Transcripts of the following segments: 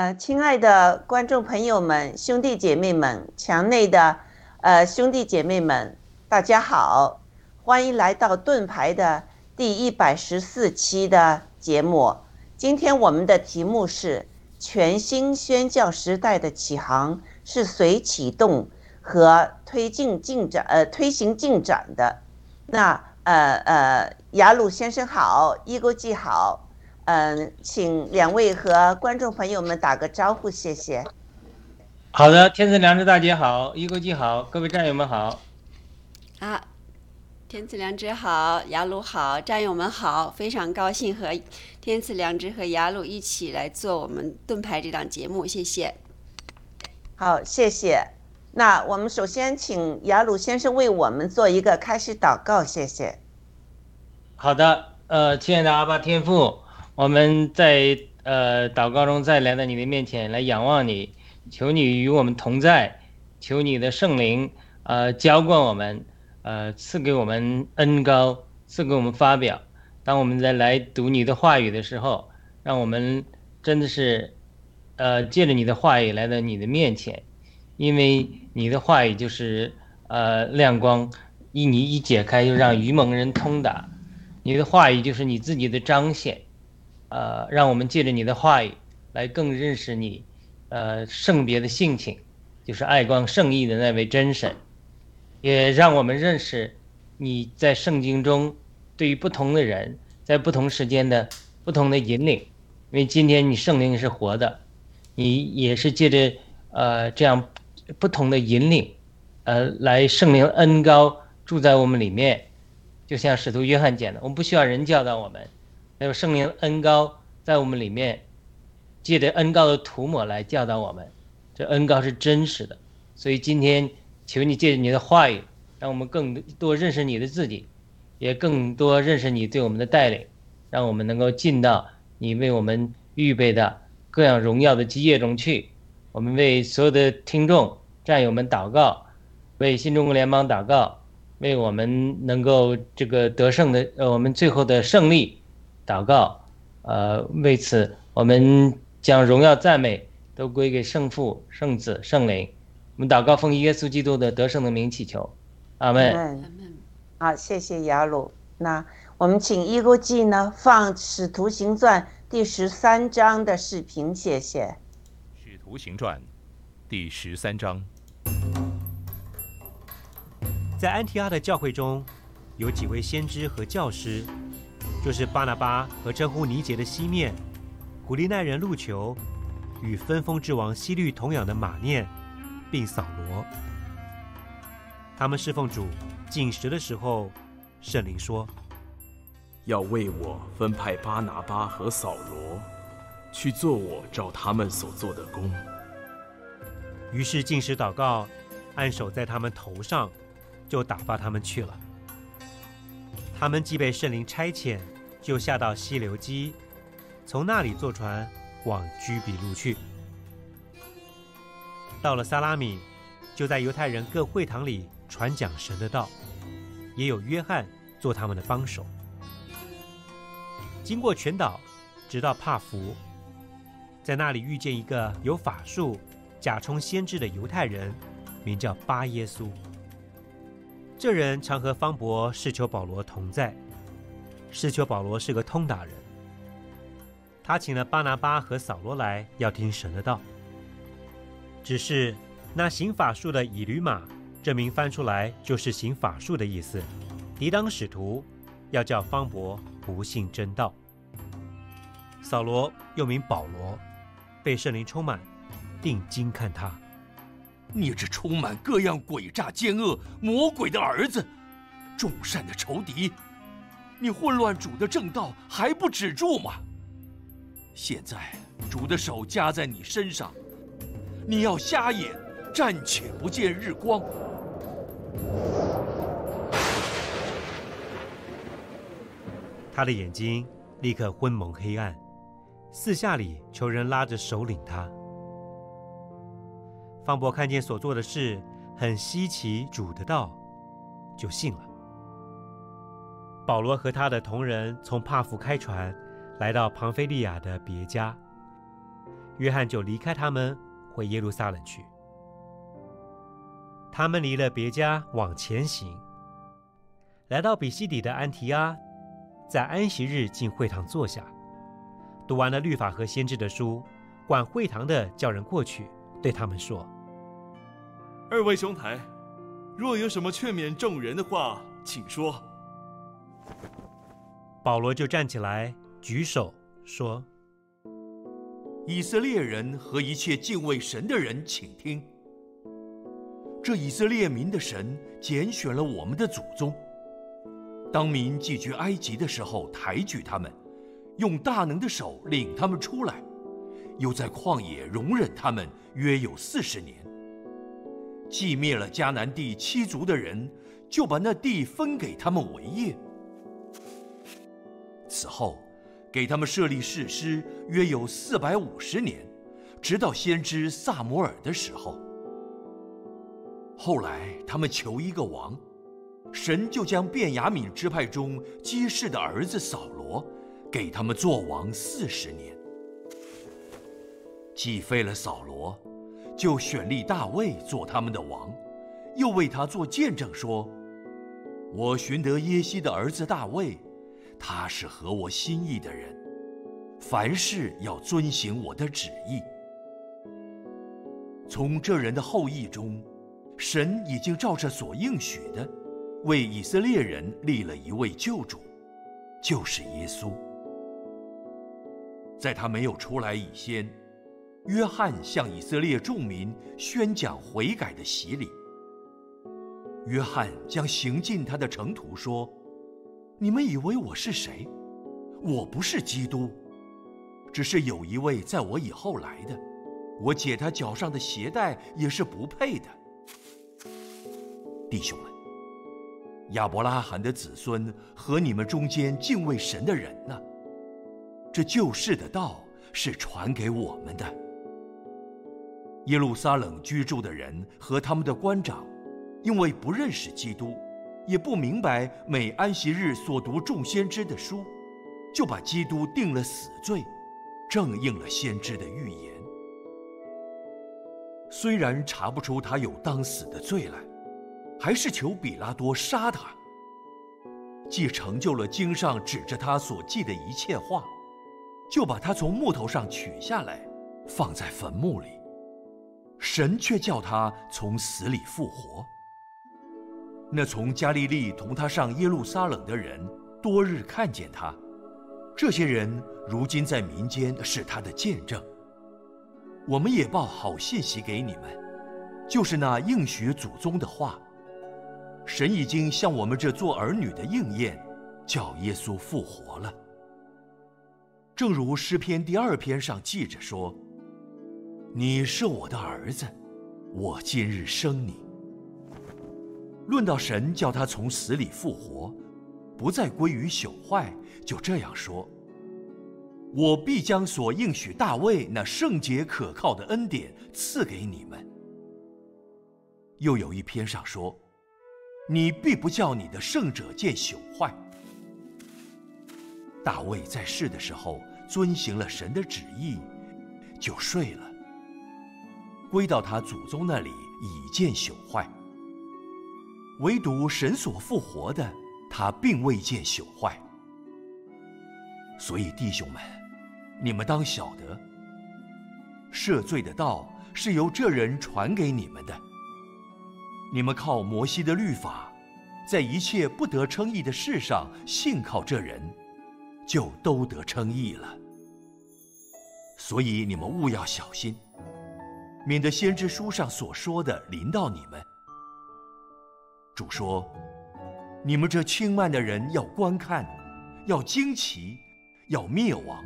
呃，亲爱的观众朋友们、兄弟姐妹们、墙内的呃兄弟姐妹们，大家好，欢迎来到盾牌的第一百十四期的节目。今天我们的题目是全新宣教时代的启航是谁启动和推进进展？呃，推行进展的。那呃呃，雅鲁先生好，易国记好。嗯，请两位和观众朋友们打个招呼，谢谢。好的，天赐良知大姐好，一国际好，各位战友们好。啊，天赐良知好，雅鲁好，战友们好，非常高兴和天赐良知和雅鲁一起来做我们盾牌这档节目，谢谢。好，谢谢。那我们首先请雅鲁先生为我们做一个开始祷告，谢谢。好的，呃，亲爱的阿巴天赋。我们在呃祷告中再来到你的面前来仰望你，求你与我们同在，求你的圣灵呃浇灌我们，呃赐给我们恩高，赐给我们发表。当我们在来读你的话语的时候，让我们真的是呃借着你的话语来到你的面前，因为你的话语就是呃亮光，一你一解开就让愚蒙人通达。你的话语就是你自己的彰显，呃，让我们借着你的话语来更认识你，呃，圣别的性情，就是爱光圣义的那位真神，也让我们认识你在圣经中对于不同的人在不同时间的不同的引领，因为今天你圣灵是活的，你也是借着呃这样不同的引领，呃，来圣灵恩高住在我们里面。就像使徒约翰讲的，我们不需要人教导我们，那有圣灵恩高在我们里面，借着恩高的涂抹来教导我们。这恩高是真实的，所以今天求你借着你的话语，让我们更多认识你的自己，也更多认识你对我们的带领，让我们能够进到你为我们预备的各样荣耀的基业中去。我们为所有的听众战友们祷告，为新中国联邦祷告。为我们能够这个得胜的，呃，我们最后的胜利，祷告，呃，为此我们将荣耀赞美都归给圣父、圣子、圣灵。我们祷告奉耶稣基督的得胜的名祈求，阿门。嗯，好，谢谢雅鲁。那我们请一国记呢放《使徒行传》第十三章的视频，谢谢。《使徒行传》第十三章，在安提阿的教会中，有几位先知和教师，就是巴拿巴和称呼尼杰的西面、古利奈人路球与分封之王西律同养的马念，并扫罗。他们侍奉主进食的时候，圣灵说要为我分派巴拿巴和扫罗，去做我照他们所做的工。：“于是进食祷告，按手在他们头上，就打发他们去了。他们既被圣灵差遣，就下到溪流基，从那里坐船往居比路去。到了撒拉米，就在犹太人各会堂里传讲神的道，也有约翰做他们的帮手。经过全岛，直到帕福，在那里遇见一个有法术、假充先知的犹太人，名叫巴耶稣。这人常和方伯、释求保罗同在。释求保罗是个通达人，他请了巴拿巴和扫罗来，要听神的道。只是那行法术的以吕马，这名翻出来就是行法术的意思，抵挡使徒，要叫方伯不信真道。扫罗又名保罗，被圣灵充满，定睛看他。你这充满各样诡诈奸恶、魔鬼的儿子，众善的仇敌，你混乱主的正道还不止住吗？现在主的手加在你身上，你要瞎眼，暂且不见日光。他的眼睛立刻昏蒙黑暗，四下里求人拉着手领他。方伯看见所做的事很稀奇，主的道，就信了。保罗和他的同人从帕福开船，来到庞菲利亚的别家，约翰就离开他们，回耶路撒冷去。他们离了别家，往前行，来到比西底的安提阿，在安息日进会堂坐下，读完了律法和先知的书，管会堂的叫人过去，对他们说。二位兄台，若有什么劝勉众人的话，请说。保罗就站起来，举手说以色列人和一切敬畏神的人，请听：这以色列民的神拣选了我们的祖宗，当民寄居埃及的时候抬举他们，用大能的手领他们出来，又在旷野容忍他们约有四十年。既灭了迦南地七族的人，就把那地分给他们为业。此后，给他们设立誓师，约有四百五十年，直到先知萨摩尔的时候。后来他们求一个王，神就将便雅悯支派中基士的儿子扫罗，给他们做王四十年。既废了扫罗，就选立大卫做他们的王，又为他做见证说：“我寻得耶西的儿子大卫。”他是合我心意的人，凡事要遵行我的旨意。从这人的后裔中，神已经照着所应许的，为以色列人立了一位救主，就是耶稣。在他没有出来以先，约翰向以色列众民宣讲悔改的洗礼。约翰将行进他的城途说。你们以为我是谁？我不是基督，只是有一位在我以后来的，我解他脚上的鞋带也是不配的。弟兄们，亚伯拉罕的子孙和你们中间敬畏神的人呢？这救世的道是传给我们的。耶路撒冷居住的人和他们的官长，因为不认识基督。也不明白每安息日所读众先知的书，就把基督定了死罪，正应了先知的预言。虽然查不出他有当死的罪来，还是求比拉多杀他。既成就了经上指着他所记的一切话，就把他从木头上取下来，放在坟墓里。神却叫他从死里复活。那从加利利同他上耶路撒冷的人，多日看见他。这些人如今在民间是他的见证。我们也报好信息给你们，就是那应许祖宗的话。神已经向我们这做儿女的应验，叫耶稣复活了。正如诗篇第二篇上记着说：“你是我的儿子，我今日生你。”论到神叫他从死里复活，不再归于朽坏，就这样说：“我必将所应许大卫那圣洁可靠的恩典赐给你们。”又有一篇上说：“你必不叫你的圣者见朽坏。”大卫在世的时候遵行了神的旨意，就睡了。归到他祖宗那里，已见朽坏。唯独神所复活的，他并未见朽坏。所以弟兄们，你们当晓得，赦罪的道是由这人传给你们的。你们靠摩西的律法，在一切不得称义的事上信靠这人，就都得称义了。所以你们务要小心，免得先知书上所说的临到你们。主说：“你们这轻慢的人要观看，要惊奇，要灭亡。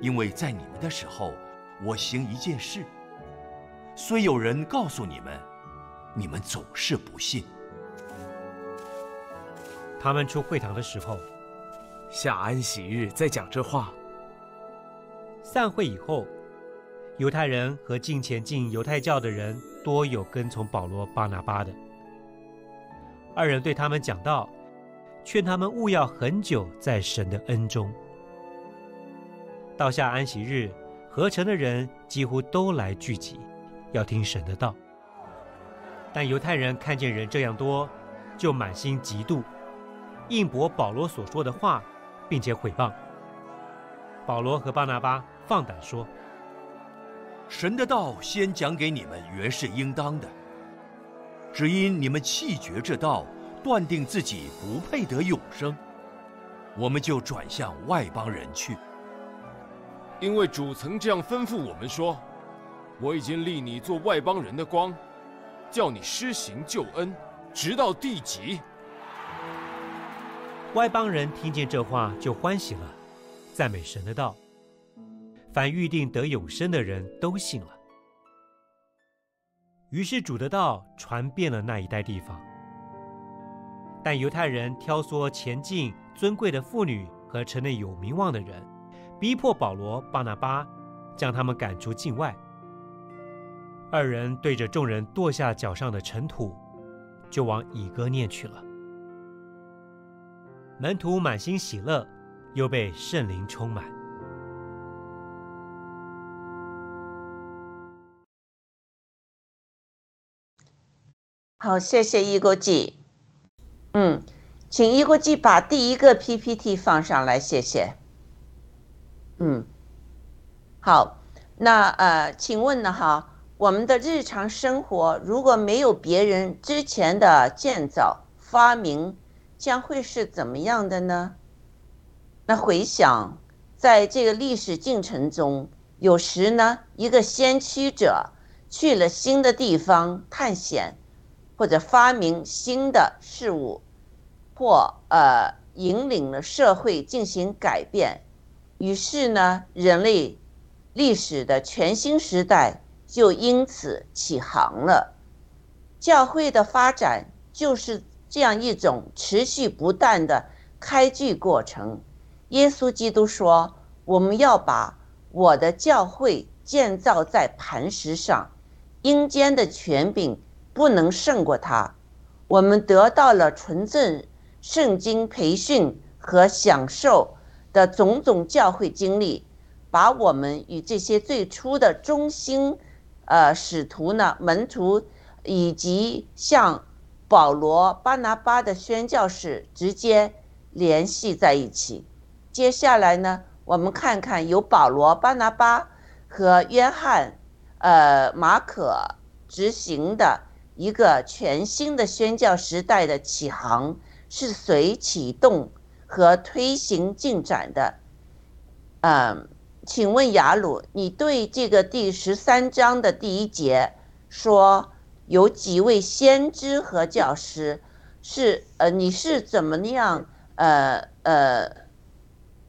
因为在你们的时候，我行一件事，虽有人告诉你们，你们总是不信。”他们出会堂的时候，下安息日再讲这话。散会以后，犹太人和近前进犹太教的人多有跟从保罗、巴拿巴的。二人对他们讲道，劝他们勿要很久在神的恩中。到下安息日，合成的人几乎都来聚集，要听神的道。但犹太人看见人这样多，就满心嫉妒，应驳保罗所说的话，并且毁谤。保罗和巴拿巴放胆说：“神的道先讲给你们，原是应当的。”只因你们弃绝这道，断定自己不配得永生，我们就转向外邦人去。因为主曾这样吩咐我们说：“我已经立你做外邦人的光，叫你施行救恩，直到地极。”外邦人听见这话就欢喜了，赞美神的道。凡预定得永生的人都信了。于是主的道传遍了那一带地方。但犹太人挑唆前进尊贵的妇女和城内有名望的人，逼迫保罗、巴拿巴，将他们赶出境外。二人对着众人跺下脚上的尘土，就往以哥念去了。门徒满心喜乐，又被圣灵充满。好，谢谢一国际。嗯，请一国际把第一个 PPT 放上来，谢谢。嗯，好，那呃，请问呢哈，我们的日常生活如果没有别人之前的建造发明，将会是怎么样的呢？那回想，在这个历史进程中，有时呢，一个先驱者去了新的地方探险。或者发明新的事物，或呃引领了社会进行改变，于是呢，人类历史的全新时代就因此起航了。教会的发展就是这样一种持续不断的开具过程。耶稣基督说：“我们要把我的教会建造在磐石上，阴间的权柄。”不能胜过他。我们得到了纯正圣经培训和享受的种种教会经历，把我们与这些最初的中心呃使徒呢门徒以及像保罗、巴拿巴的宣教士直接联系在一起。接下来呢，我们看看由保罗、巴拿巴和约翰、呃马可执行的。一个全新的宣教时代的起航是随启动和推行进展的。嗯，请问雅鲁，你对这个第十三章的第一节说有几位先知和教师，是呃，你是怎么样呃呃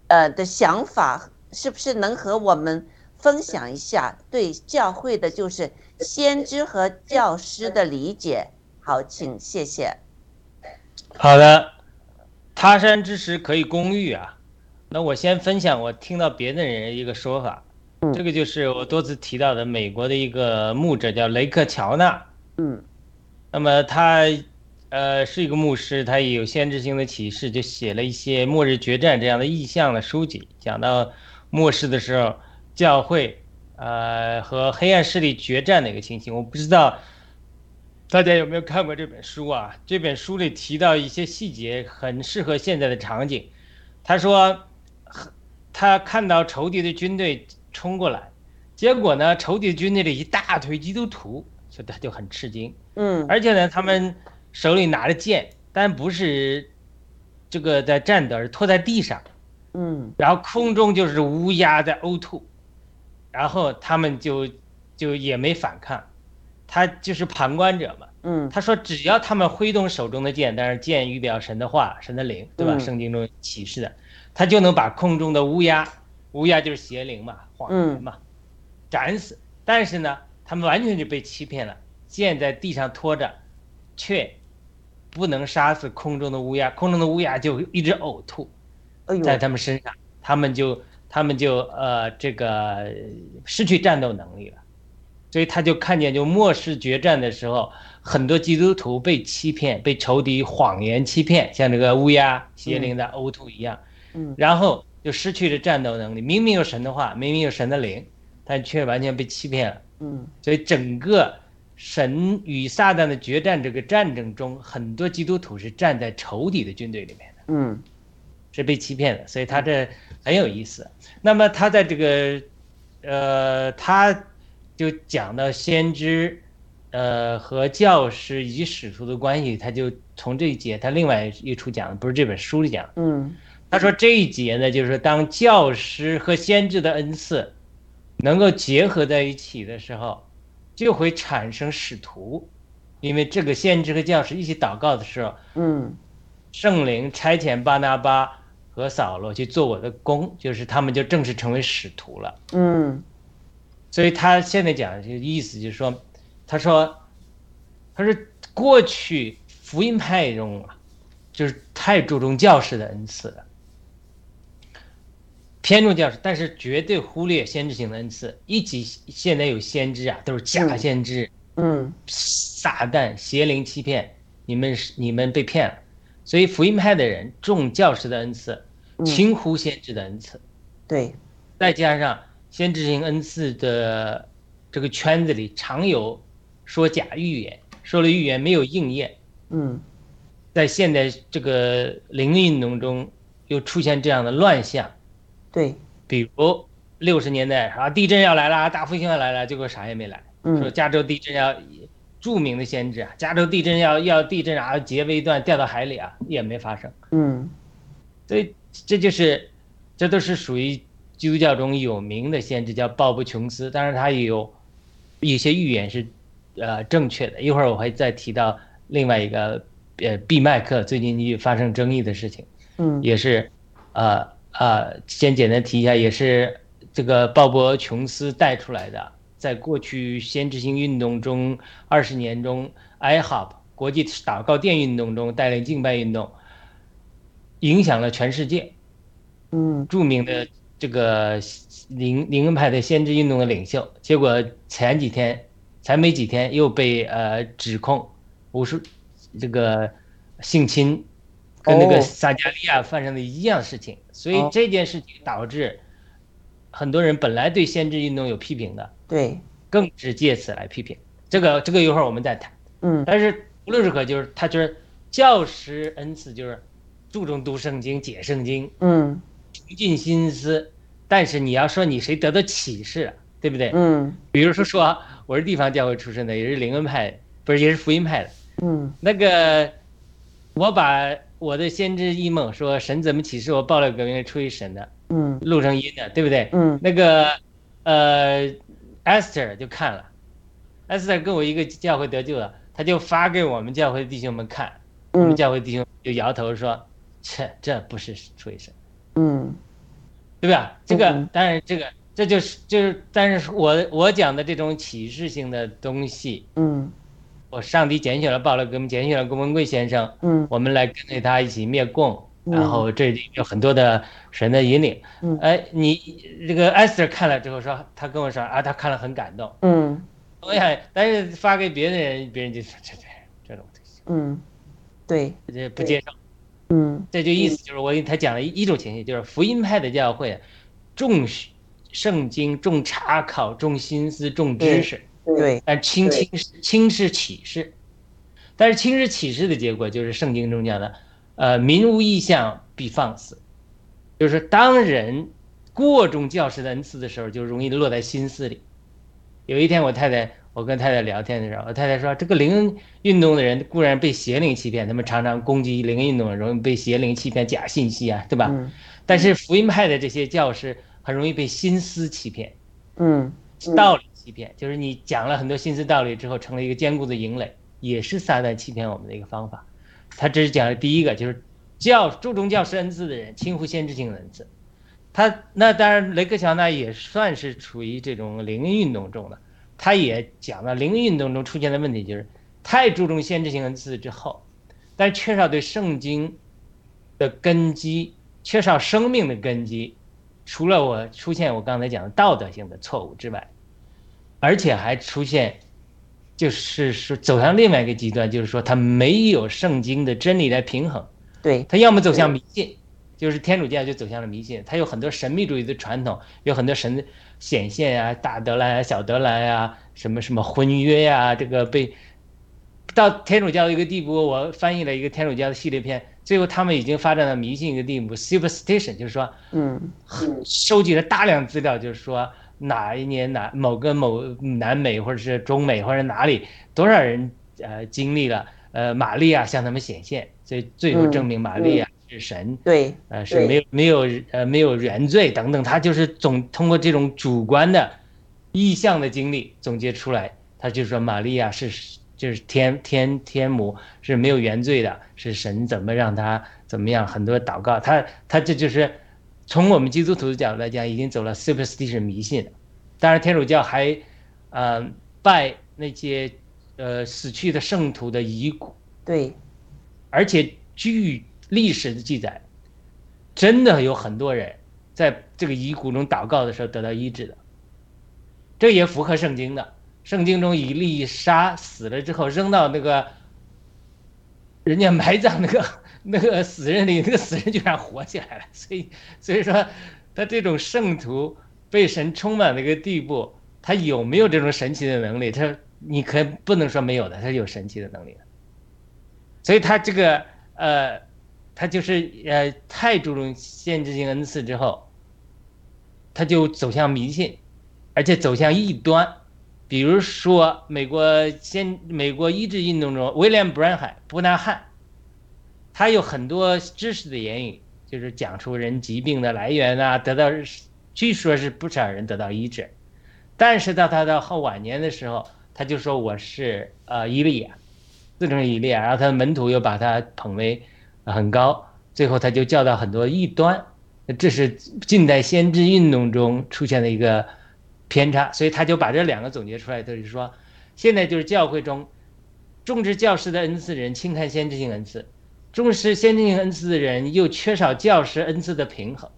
呃的想法？是不是能和我们分享一下对教会的，就是？先知和教师的理解，好，请谢谢。好的，他山之石可以攻玉啊。那我先分享我听到别的人一个说法，这个就是我多次提到的美国的一个牧者叫雷克乔纳。嗯，那么他呃是一个牧师，他也有先知性的启示，就写了一些末日决战这样的意象的书籍，讲到末世的时候教会。呃，和黑暗势力决战的一个情形，我不知道大家有没有看过这本书啊？这本书里提到一些细节，很适合现在的场景。他说，他看到仇敌的军队冲过来，结果呢，仇敌军队里一大堆基督徒，所以他就很吃惊。嗯，而且呢，他们手里拿着剑，但不是这个在战斗，而拖在地上。嗯，然后空中就是乌鸦在呕吐。然后他们就，就也没反抗，他就是旁观者嘛。嗯，他说只要他们挥动手中的剑，但是剑预表神的话、神的灵，对吧？圣经中启示的，他就能把空中的乌鸦，乌鸦就是邪灵嘛、谎言嘛，斩死。但是呢，他们完全就被欺骗了，剑在地上拖着，却不能杀死空中的乌鸦，空中的乌鸦就一直呕吐，在他们身上，他们就。他们就呃这个失去战斗能力了，所以他就看见就末世决战的时候，很多基督徒被欺骗，被仇敌谎言欺骗，像这个乌鸦邪灵的呕吐一样，嗯，然后就失去了战斗能力。明明有神的话，明明有神的灵，但却完全被欺骗了，嗯，所以整个神与撒旦的决战这个战争中，很多基督徒是站在仇敌的军队里面的，嗯，是被欺骗的，所以他这。很有意思，那么他在这个，呃，他就讲到先知，呃，和教师以及使徒的关系，他就从这一节，他另外一处讲的不是这本书里讲，嗯，他说这一节呢，就是当教师和先知的恩赐能够结合在一起的时候，就会产生使徒，因为这个先知和教师一起祷告的时候，嗯。圣灵差遣巴拿巴和扫罗去做我的工，就是他们就正式成为使徒了。嗯所以他现在讲的这个意思就是说，他说，他说过去福音派中啊，就是太注重教士的恩赐了，偏重教士，但是绝对忽略先知性的恩赐。一起现在有先知啊，都是假先知，嗯撒旦邪灵欺骗，你们是你们被骗了。所以福音派的人重教师的恩赐，轻忽先知的恩赐。对，再加上先知性恩赐的这个圈子里常有说假预言，说了预言没有应验。嗯在现代这个灵运动中，又出现这样的乱象，对，比如六十年代啊，地震要来了，大复兴要来了，结果啥也没来。嗯说加州地震要，著名的先知啊，加州地震要要地震啊，结为一段掉到海里啊，也没发生。嗯所以这就是，这都是属于基督教中有名的先知，叫鲍勃琼斯。当然，他也有一些预言是呃正确的。一会儿我会再提到另外一个呃毕麦克最近也发生争议的事情，嗯也是呃呃，先简单提一下，也是这个鲍勃琼斯带出来的。在过去先知性运动中，二十年中，IHOP 国际祷告殿运动中带领敬拜运动，影响了全世界。嗯。著名的这个灵灵恩派的先知运动的领袖，结果前几天才没几天又被呃指控无数这个性侵，跟那个哦。撒加利亚发生的一样事情，所以哦。这件事情导致很多人本来对先知运动有批评的，对，更是借此来批评。这个这个一会儿我们再谈。嗯但是无论如何，就是他就是教师恩赐，就是注重读圣经、解圣经，嗯穷尽心思。但是你要说你谁得到启示了，对不对？嗯比如说说我是地方教会出身的，也是灵恩派，不是也是福音派的。嗯那个我把我的先知异梦说神怎么启示我报了革命出于神的，嗯录成音的，对不对？嗯那个呃，Esther 就看了，Esther 跟我一个教会得救了，他就发给我们教会弟兄们看，我们嗯教会弟兄就摇头说，切这不是出于神，嗯。对吧？这个嗯。当然这个这就是就是，但是我我讲的这种启示性的东西，嗯。我上帝拣选了鲍勒格，拣选了郭文贵先生，嗯。我们来跟随他一起灭共。嗯。然后这里有很多的神的引领，嗯。哎，你这个 Esther 看了之后说，他跟我说啊，他看了很感动，嗯。我想，但是发给别的人，别人就说这这这种东西，嗯，对，这不接受。嗯。这就意思就是我给他讲了一一种情形，就是福音派的教会重视圣经、重查考、重心思、重知识，对，但轻轻视轻视启示。但是轻视启示的结果就是圣经中讲的，呃，民无异象必放肆，就是当人过重教师的恩赐的时候，就容易落在心思里。有一天我太太，我跟太太聊天的时候，我太太说，这个灵恩运动的人固然被邪灵欺骗，他们常常攻击灵恩运动，容易被邪灵欺骗假信息啊，对吧？嗯但是福音派的这些教师很容易被心思欺骗，嗯道理欺骗，就是你讲了很多心思道理之后，成了一个坚固的营垒，也是撒旦欺骗我们的一个方法。他只是讲的第一个，就是教注重教师恩赐的人，轻忽先知性恩赐。他那当然，雷克乔纳也算是处于这种灵运动中的，他也讲了灵运动中出现的问题，就是太注重先知性恩赐之后，但缺少对圣经的根基，缺少生命的根基，除了我出现我刚才讲的道德性的错误之外，而且还出现，就是说走向另外一个极端，就是说他没有圣经的真理来平衡，对，他要么走向迷信，就是天主教就走向了迷信，他有很多神秘主义的传统，有很多神显现啊，大德兰啊、小德兰啊，什么什么婚约呀、这个被到天主教的一个地步，我翻译了一个天主教的系列片，最后他们已经发展到迷信一个地步，superstition，就是说嗯。收集了大量资料，就是说哪一年哪某个某南美或者是中美或者哪里多少人呃经历了呃玛利亚向他们显现，所以最后证明玛利亚是神，对，呃是没有没有呃没有原罪等等，他就是总通过这种主观的意象的经历总结出来，他就说玛利亚是就是天天天母是没有原罪的，是神怎么让他怎么样，很多祷告，他他这就是从我们基督徒的角度来讲，已经走了 superstition 迷信了。当然，天主教还呃拜那些呃死去的圣徒的遗骨，对，而且据历史的记载，真的有很多人在这个遗骨中祷告的时候得到医治的，这也符合圣经的。圣经中以利沙死了之后扔到那个人家埋葬那个那个死人里，那个死人居然活起来了。所以所以说，他这种圣徒被神充满那个地步，他有没有这种神奇的能力？他你可不能说没有的，他有神奇的能力。所以他这个呃，他就是呃太注重限制性恩赐之后，他就走向迷信，而且走向异端。比如说，美国先美国医治运动中，威廉·布兰海布纳汉，他有很多知识的言语，就是讲出人疾病的来源啊，得到据说是不少人得到医治，但是到他的后晚年的时候，他就说我是呃伊利亚，自称伊利亚，然后他的门徒又把他捧为很高，最后他就教导很多异端，这是近代先知运动中出现的一个。偏差，所以他就把这两个总结出来，就是说，现在就是教会中重视教师的恩赐人轻看先知性恩赐，重视先知性恩赐的人又缺少教师恩赐的平衡，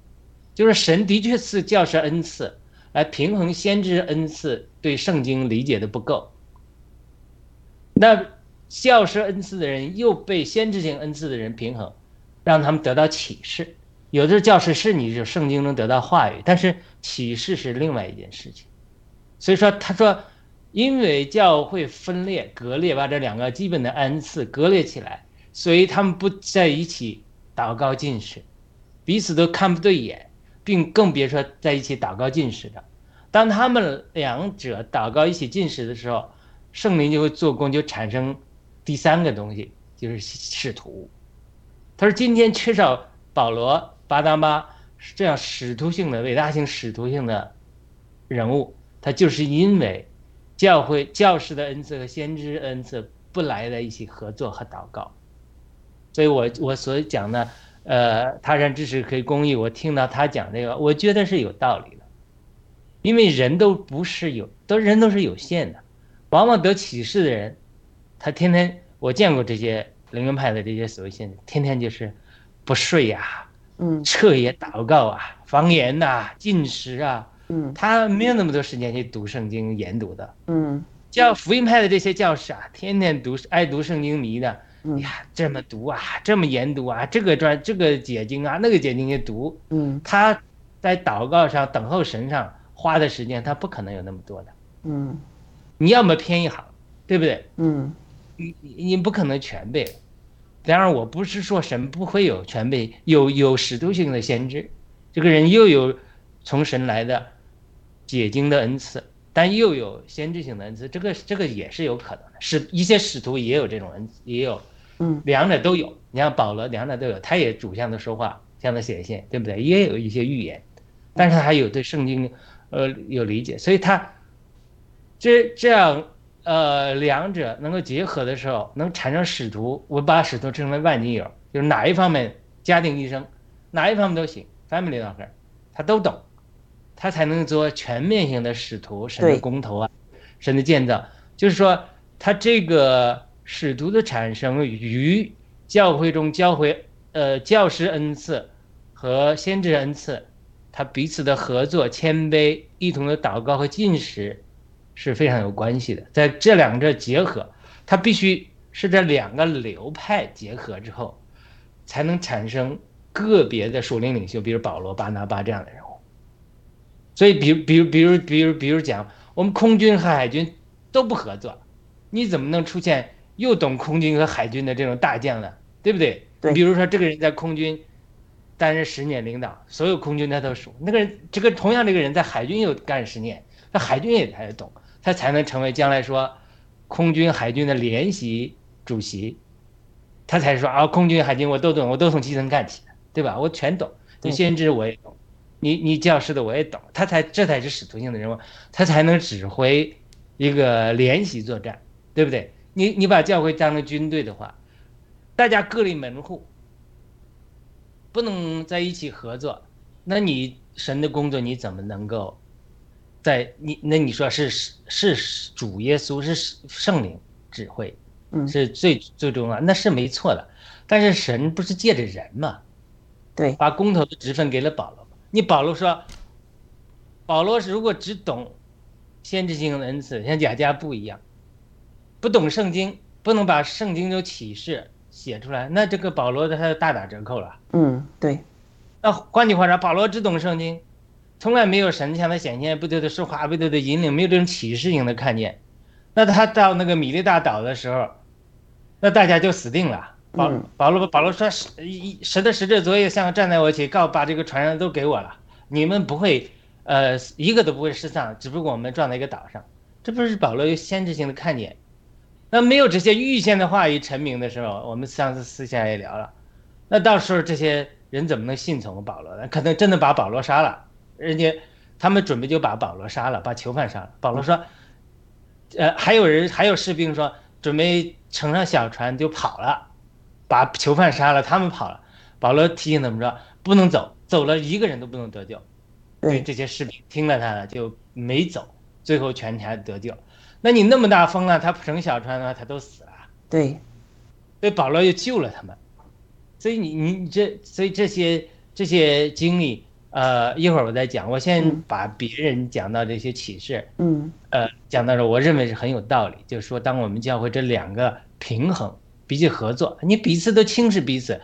就是神的确是教师恩赐来平衡先知恩赐对圣经理解的不够，那教师恩赐的人又被先知性恩赐的人平衡，让他们得到启示。有的教师是你就圣经中得到话语，但是启示是另外一件事情。所以说，他说，因为教会分裂、割裂，把这两个基本的恩赐割裂起来，所以他们不在一起祷告进食，彼此都看不对眼，并更别说在一起祷告进食的。当他们两者祷告一起进食的时候，圣灵就会做工，就产生第三个东西，就是使徒。他说，今天缺少保罗。巴拿巴这样使徒性的伟大性使徒性的人物，他就是因为教会教师的恩赐和先知恩赐不来在一起合作和祷告，所以我我所讲的，呃，他山之石可以公益，我听到他讲这个，我觉得是有道理的，因为人都不是有，都人都是有限的，往往得启示的人，他天天我见过这些灵恩派的这些所谓信，天天就是不睡呀。嗯，彻夜祷告啊，方言呐，进食啊，嗯，他没有那么多时间去读圣经研读的，嗯，教福音派的这些教师啊，天天读爱读圣经迷的，呀，这么读啊，这么研读啊，这个专这个解经啊，那个解经也读，嗯，他在祷告上等候神上花的时间，他不可能有那么多的，嗯，你要么偏一行，对不对？嗯，你你不可能全背。当然，我不是说神不会有全备，有有使徒性的先知，这个人又有从神来的解经的恩赐，但又有先知性的恩赐，这个这个也是有可能的。使一些使徒也有这种恩，也有，嗯，两者都有。你像保罗，两者都有，他也主向他说话，向他显现，对不对？也有一些预言，但是他还有对圣经，呃，有理解，所以他这这样。呃，两者能够结合的时候，能产生使徒。我把使徒称为万金油，就是哪一方面家庭医生，哪一方面都行，family doctor，他都懂，他才能做全面性的使徒，神的公头啊，神的建造。就是说，他这个使徒的产生与教会中教会呃教师恩赐和先知恩赐，他彼此的合作、谦卑、一同的祷告和进食。是非常有关系的，在这两者结合，它必须是这两个流派结合之后，才能产生个别的属灵领袖，比如保罗、巴拿巴这样的人物。所以，比如，比如，比如，比如，比如讲，我们空军和海军都不合作，你怎么能出现又懂空军和海军的这种大将呢？对不对？对。比如说，这个人在空军担任十年领导，所有空军他都熟。那个人，这个同样这个人在海军又干十年，那海军也才懂。他才能成为将来说空军海军的联席主席，他才说啊，空军海军我都懂，我都从基层干起的，对吧？我全懂，你先知我也懂，你你教师的我也懂，他才这才是使徒性的人物，他才能指挥一个联席作战，对不对？你你把教会当成军队的话，大家各立门户，不能在一起合作，那你神的工作你怎么能够在你那你说是是是主耶稣是圣灵指挥，嗯是最最重要，那是没错的。但是神不是借着人嘛，对，把公头的职分给了保罗。你保罗说，保罗是如果只懂先知性的恩赐，像雅加不一样，不懂圣经，不能把圣经的启示写出来，那这个保罗的他就大打折扣了。嗯，对，那换句话说，保罗只懂圣经，从来没有神向他显现，不对的说话，不对的引领，没有这种启示性的看见。那他到那个米利大岛的时候，那大家就死定了。保嗯保罗保罗说，十一十的使者昨夜向站在我一起，告把这个船上都给我了，你们不会，呃，一个都不会失丧，只不过我们撞在一个岛上。这不是保罗有先知性的看见。那没有这些预先的话语陈明的时候，我们上次私下也聊了，那到时候这些人怎么能信从保罗呢？可能真的把保罗杀了，人家他们准备就把保罗杀了，把囚犯杀了。保罗说，呃，还有人还有士兵说准备乘上小船就跑了，把囚犯杀了，他们跑了。保罗提醒他们说不能走，走了一个人都不能得救。对这些士兵听了他的就没走，最后全家得救。那你那么大风浪，他乘小船的话，他都死了。对，所以保罗又救了他们。所以你你你这所以这些这些经历，呃，一会儿我再讲。我先把别人讲到这些启示，嗯呃，讲到这，我认为是很有道理。就是说，当我们教会这两个平衡，彼此合作，你彼此都轻视彼此。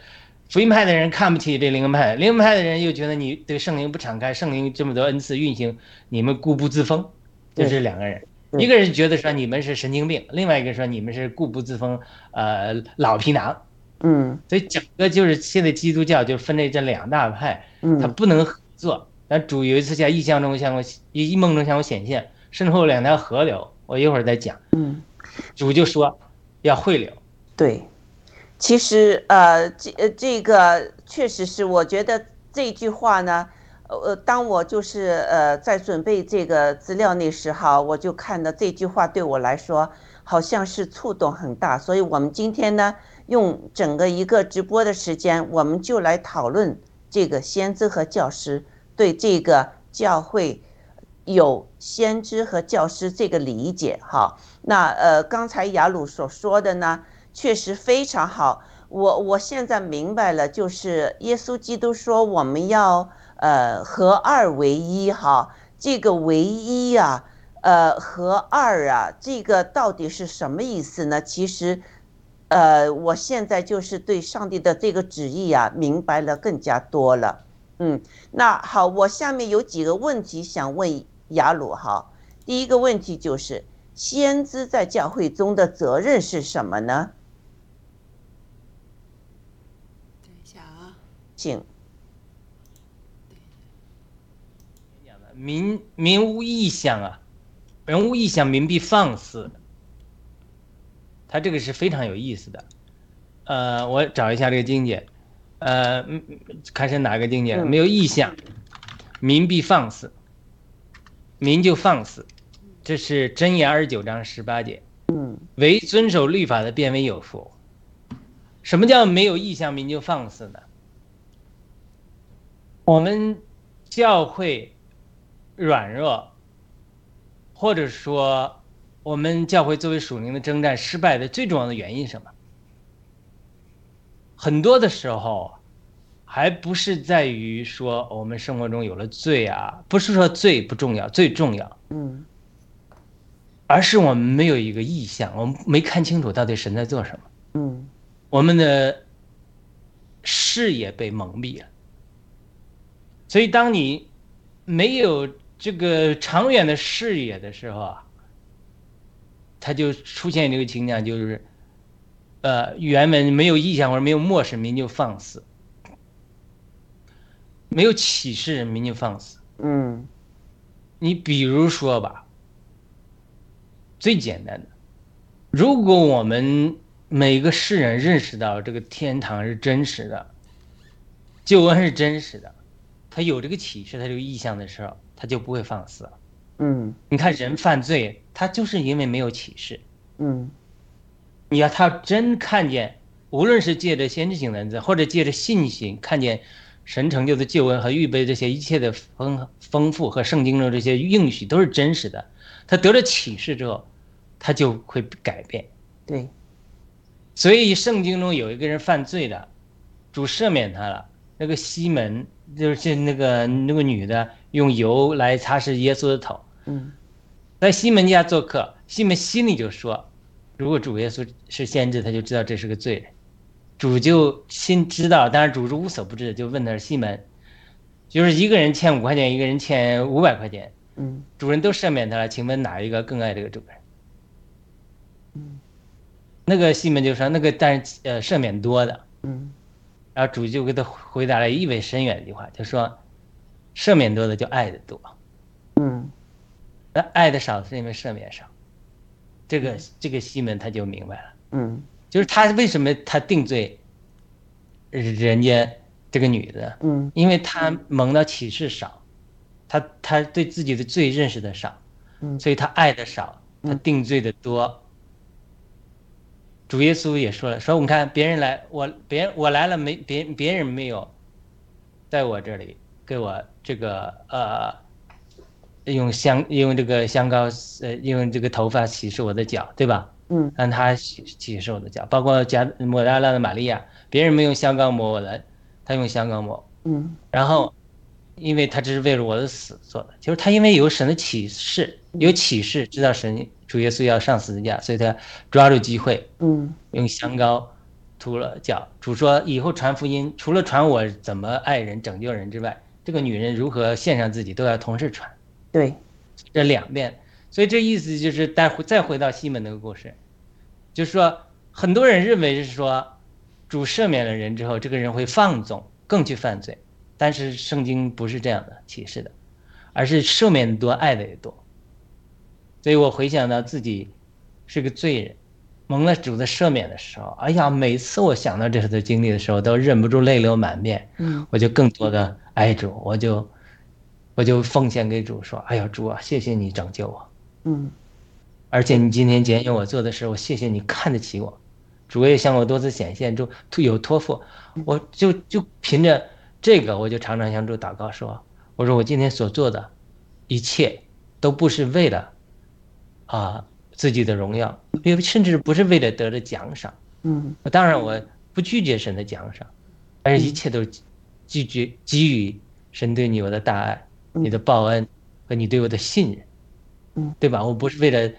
福音派的人看不起这灵恩派，灵恩派的人又觉得你对圣灵不敞开，圣灵这么多恩赐运行，你们固步自封，就是两个人。一个人觉得说你们是神经病，另外一个说你们是固步自封，呃，老皮囊。嗯所以整个就是现在基督教就分类这两大派，它嗯不能合作。但主有一次在异象中向我一一梦中向我显现，身后两条河流，我一会儿再讲。嗯，主就说要汇流，对。其实呃，这呃这个确实是，我觉得这句话呢，呃，当我就是呃在准备这个资料那时候，我就看到这句话对我来说好像是触动很大，所以我们今天呢，用整个一个直播的时间，我们就来讨论这个先知和教师对这个教会有先知和教师这个理解哈。那呃，刚才雅鲁所说的呢，确实非常好。我我现在明白了，就是耶稣基督说我们要呃合二为一哈，这个唯一啊，呃合二啊，这个到底是什么意思呢？其实，呃，我现在就是对上帝的这个旨意啊，明白了更加多了。嗯，那好，我下面有几个问题想问雅鲁哈。第一个问题就是，先知在教会中的责任是什么呢？等一下民民无异象啊，人无异象，民必放肆。他这个是非常有意思的。呃，我找一下这个境界，呃，看是哪个境界没有异象，民必放肆，民就放肆。这是真言二十九章十八节。嗯唯遵守律法的，变为有福。什么叫没有意向民就放肆呢？我们教会软弱，或者说我们教会作为属灵的征战失败的最重要的原因是什么？很多的时候，还不是在于说我们生活中有了罪啊，不是说罪不重要，最重要，嗯而是我们没有一个意向，我们没看清楚到底神在做什么。嗯我们的视野被蒙蔽了。所以，当你没有这个长远的视野的时候啊，他就出现这个情况，就是，呃，原本没有意向或者没有漠视，民就放肆；没有启示，民就放肆。嗯你比如说吧，最简单的，如果我们每个世人认识到这个天堂是真实的，救恩是真实的，他有这个启示，他这个意向的时候，他就不会放肆了。嗯你看人犯罪，他就是因为没有启示。嗯你要他真看见，无论是借着先知性的恩赐，或者借着信心看见神成就的救恩和预备这些一切的丰丰富和圣经中这些应许都是真实的，他得了启示之后，他就会改变。对，所以圣经中有一个人犯罪了，主赦免他了。那个西门就是那个那个女的用油来擦拭耶稣的头，嗯。在西门家做客，西门心里就说，如果主耶稣是先知，他就知道这是个罪人。主就心知道，但是主是无所不知的，就问他是西门，就是一个人欠五块钱，一个人欠五百块钱，嗯。主人都赦免他了，请问哪一个更爱这个主人？嗯。那个西门就说那个，但是呃赦免多的，嗯然后主就给他回答了意味深远的一句话，就说赦免多的就爱的多，嗯。那爱的少是因为赦免少。这个这个西门他就明白了，嗯。就是他为什么他定罪人家这个女的，嗯。因为他蒙到启示少，他他对自己的罪认识的少，嗯。所以他爱的少，他定罪的多。主耶稣也说了，说你看别人来，我别人我来了没别别人没有，在我这里给我这个呃，用香用这个香膏呃用这个头发洗拭我的脚，对吧？嗯让他洗洗拭我的脚，包括加抹大拉的玛利亚，别人没用香膏抹我的，他用香膏抹。嗯然后，因为他这是为了我的死做的，就是他因为有神的启示，有启示知道神主耶稣要上十字架，所以他抓住机会嗯用香膏涂了脚。主说以后传福音，除了传我怎么爱人、拯救人之外，这个女人如何献上自己，都要同时传。对，这两遍，所以这意思就是再回再回到西门那个故事，就是说很多人认为是说主赦免了人之后，这个人会放纵，更去犯罪，但是圣经不是这样的启示的，而是赦免的多，爱的也多。所以我回想到自己是个罪人，蒙了主的赦免的时候，哎呀，每次我想到这次的经历的时候，都忍不住泪流满面。嗯我就更多的爱主，我就我就奉献给主，说：“哎呀，主啊，谢谢你拯救我，嗯而且你今天拣选我做的时候，谢谢你看得起我。主也向我多次显现，就有托付，我就就凭着这个，我就常常向主祷告说：我说我今天所做的一切都不是为了啊自己的荣耀，也甚至不是为了得着奖赏。嗯当然，我不拒绝神的奖赏，而是一切都是拒绝给予神对你我的大爱、你的报恩和你对我的信任，嗯，对吧？我不是为了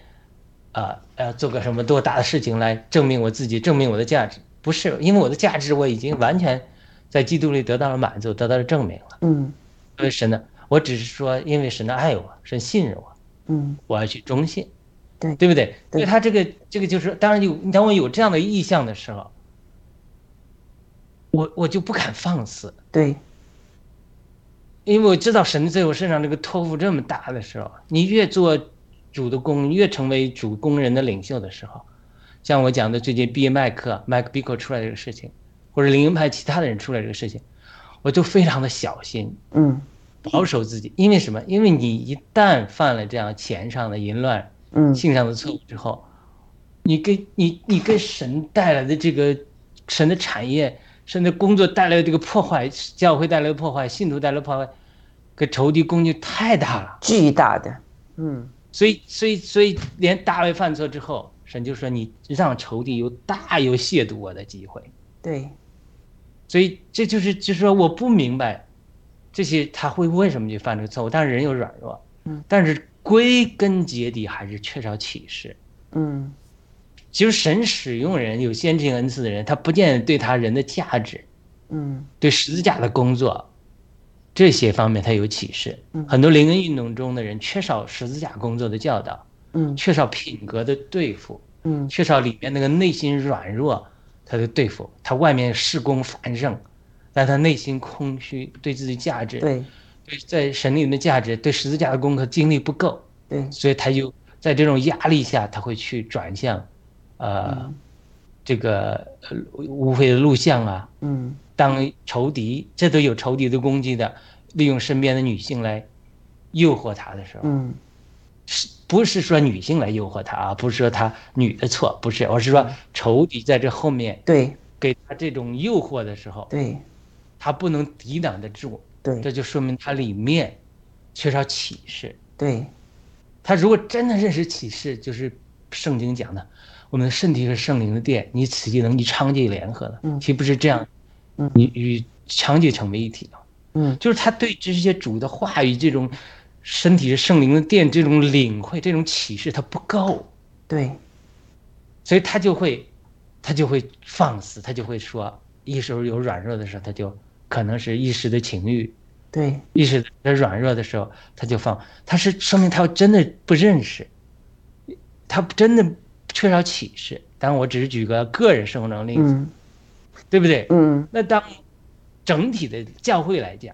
啊要做个什么多大的事情来证明我自己、证明我的价值，不是，因为我的价值我已经完全在基督里得到了满足，得到了证明了。嗯。所以神呢，我只是说，因为神的爱我，神信任我，嗯。我要去忠信，对。对不对？对。所以他这个这个就是，当然有，当我有这样的意向的时候，我我就不敢放肆，对，因为我知道神在我身上这个托付这么大的时候，你越做主的工，越成为主工人的领袖的时候，像我讲的最近毕业麦克麦克比克出来这个事情，或者灵恩派其他的人出来这个事情，我就非常的小心，嗯保守自己，因为什么？因为你一旦犯了这样钱上的淫乱、嗯性上的错误之后，你跟你你跟神带来的这个神的产业、神的工作带来的这个破坏，教会带来的破坏，信徒带来的破坏，给仇敌攻击太大了。巨大的，嗯所以，所以，所以，连大卫犯错之后，神就说你让仇敌有大有亵渎我的机会。对，所以这就是就是说我不明白这些他会为什么去犯这个错误，但是人有软弱，嗯，但是归根结底还是缺少启示。嗯。其实神使用人有先知性恩赐的人，他不见得对他人的价值、嗯。对十字架的工作这些方面他有启示。嗯。很多灵恩运动中的人缺少十字架工作的教导，嗯。缺少品格的对付，嗯。缺少里面那个内心软弱，他的对付，他外面事功繁盛，但他内心空虚，对自己价值，对对在神里面的价值，对十字架的功课精力不够，对，所以他就在这种压力下，他会去转向，呃，这个呃污秽的录像啊，嗯当仇敌，这都有仇敌的攻击的，利用身边的女性来诱惑他的时候，嗯不是说女性来诱惑他啊，不是说他女的错，不是，我是说仇敌在这后面对。给他这种诱惑的时候，对。他不能抵挡得住，对。这就说明他里面缺少启示。对。他如果真的认识启示，就是圣经讲的，我们的身体是圣灵的殿，你此际能与娼妓联合的，嗯。岂不是这样？嗯。你与娼妓成为一体了。嗯。就是他对这些主的话语这种身体是圣灵的殿这种领会这种启示他不够，对。所以他就会他就会放肆，他就会说一时候有软弱的时候，他就可能是一时的情欲，对。一时的软弱的时候，他就放，他是说明他真的不认识，他真的缺少启示。当然，我只是举个个人生活中的例子，嗯。对不对？嗯。那当整体的教会来讲，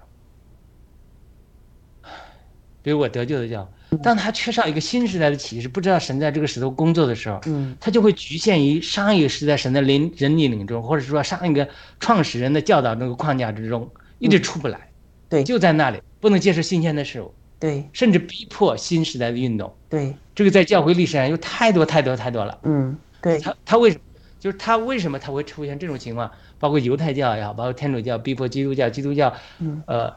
比如我得救的教，当他缺少一个新时代的启示，不知道神在这个时候工作的时候，嗯他就会局限于上一个时代神的领人引领中，或者说上一个创始人的教导那个框架之中，一直出不来。对就在那里，不能接受新鲜的事物，对甚至逼迫新时代的运动。对这个在教会历史上有太多太多太多了。嗯对他他为什么？就是他为什么他会出现这种情况？包括犹太教也好，包括天主教逼迫基督教，基督教嗯呃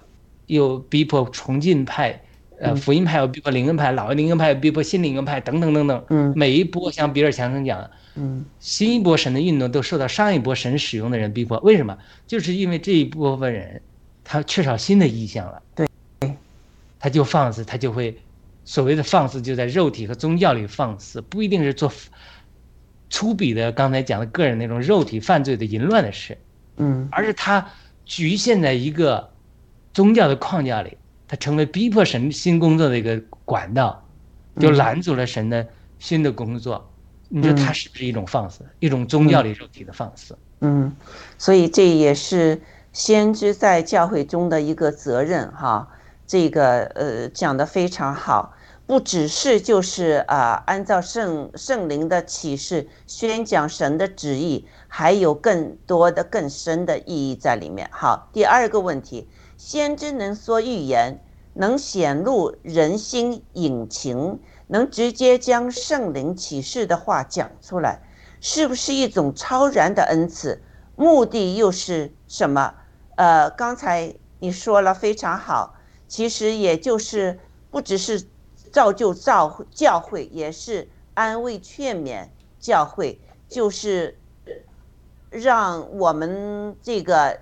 又逼迫崇敬派，呃嗯福音派有逼迫灵恩派，老灵恩派有逼迫新灵恩派，等等等等。嗯每一波像比尔强森讲的，嗯新一波神的运动都受到上一波神使用的人逼迫，为什么？就是因为这一部分人他缺少新的意象了，对，他就放肆，他就会所谓的放肆就在肉体和宗教里放肆，不一定是做粗鄙的刚才讲的个人那种肉体犯罪的淫乱的事，嗯而是他局限在一个宗教的框架里，他成为逼迫神新工作的一个管道，就嗯拦阻了神的新的工作。你说他嗯是不是一种放肆，一种宗教里肉体的放肆？嗯，所以这也是先知在教会中的一个责任哈。这个呃讲的非常好，不只是就是啊、按照圣圣灵的启示宣讲神的旨意，还有更多的更深的意义在里面。好，第二个问题，先知能说预言，能显露人心隐情，能直接将圣灵启示的话讲出来。是不是一种超然的恩赐？目的又是什么？呃，刚才你说了非常好，其实也就是不只是造就教教会，也是安慰劝勉教会，就是让我们这个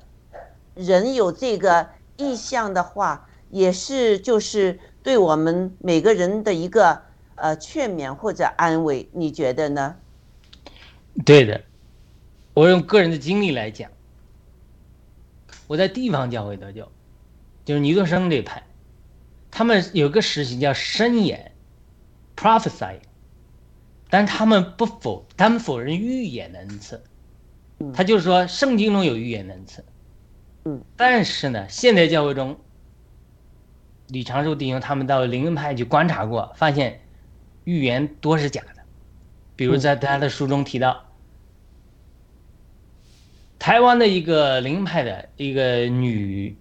人有这个意向的话，也是就是对我们每个人的一个呃劝勉或者安慰，你觉得呢？对的，我用个人的经历来讲，我在地方教会得救，就是尼多生这一派，他们有个实习叫申言 （prophesying），但他们不否，他们否认预言的恩赐，他就是说圣经中有预言的恩赐，嗯，但是呢，现代教会中，李长寿弟兄他们到灵恩派去观察过，发现预言多是假的。比如在他的书中提到，台湾的一个灵恩派的一个女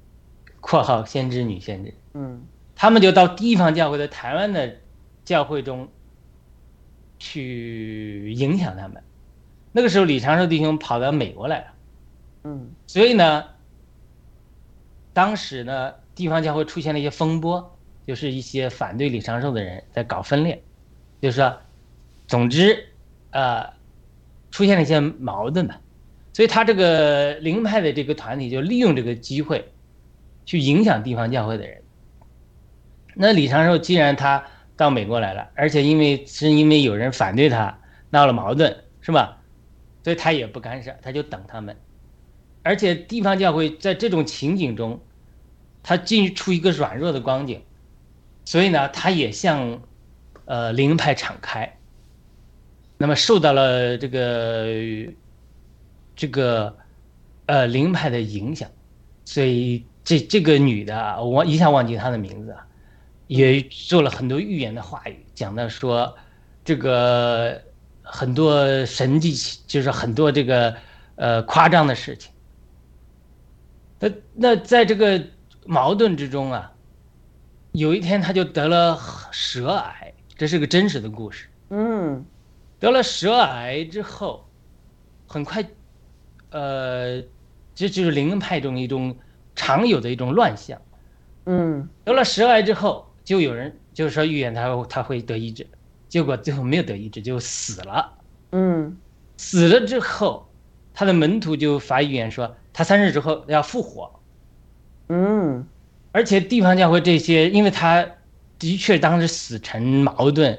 （括号先知女先知），嗯他们就到地方教会的台湾的教会中去影响他们。那个时候，李长寿弟兄跑到美国来了，嗯所以呢，当时呢，地方教会出现了一些风波，就是一些反对李长寿的人在搞分裂，就是说，总之，呃，出现了一些矛盾吧。所以他这个灵派的这个团体就利用这个机会，去影响地方教会的人。那李长寿既然他到美国来了，而且因为是因为有人反对他，闹了矛盾，是吧？所以他也不干涉，他就等他们。而且地方教会在这种情景中，他进出一个软弱的光景，所以呢，他也向呃灵派敞开。那么受到了这个这个呃灵派的影响，所以这这个女的，我一下忘记她的名字啊，也做了很多预言的话语，讲到说这个很多神迹，就是很多这个呃夸张的事情。那那在这个矛盾之中啊，有一天他就得了舌癌，这是个真实的故事。嗯得了舌癌之后，很快，呃，这就是灵恩派中一种常有的一种乱象。嗯得了舌癌之后，就有人就是说预言他他会得医治，结果最后没有得医治，就死了。嗯死了之后，他的门徒就发预言说，他三日之后要复活。嗯而且地方教会这些，因为他的确当时死沉矛盾，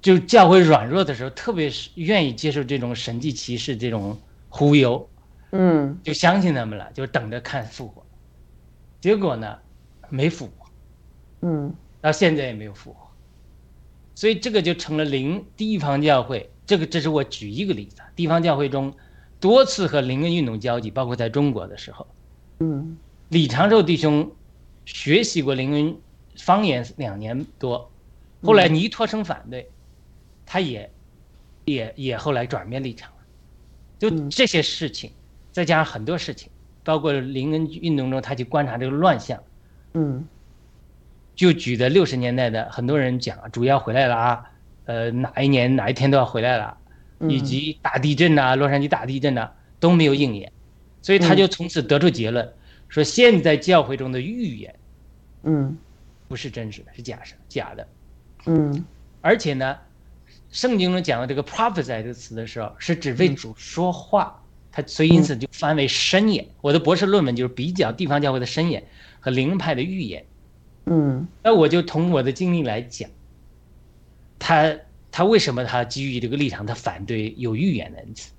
就教会软弱的时候，特别是愿意接受这种神迹奇事这种忽悠，嗯就相信他们了，就等着看复活。结果呢，没复活，嗯到现在也没有复活，所以这个就成了灵地方教会。这个这是我举一个例子啊，地方教会中多次和灵恩运动交集，包括在中国的时候，嗯。李长寿弟兄学习过灵恩方言两年多，后来尼托生反对，他也也也后来转变立场了。就这些事情，再加上很多事情，包括灵恩运动中他去观察这个乱象，嗯。就举的六十年代的很多人讲主要回来了啊，呃哪一年哪一天都要回来了，嗯以及大地震呐、洛杉矶大地震呐、都没有应验，所以他就从此得出结论，说现在教会中的预言嗯。不是真实的，是假的，假的。嗯。而且呢，圣经中讲到这个 prophesy 这个词的时候，是指为主说话，他所以因此就翻为申言。我的博士论文就是比较地方教会的申言和灵派的预言。嗯。那我就从我的经历来讲，他他为什么他基于这个立场，他反对有预言的恩赐？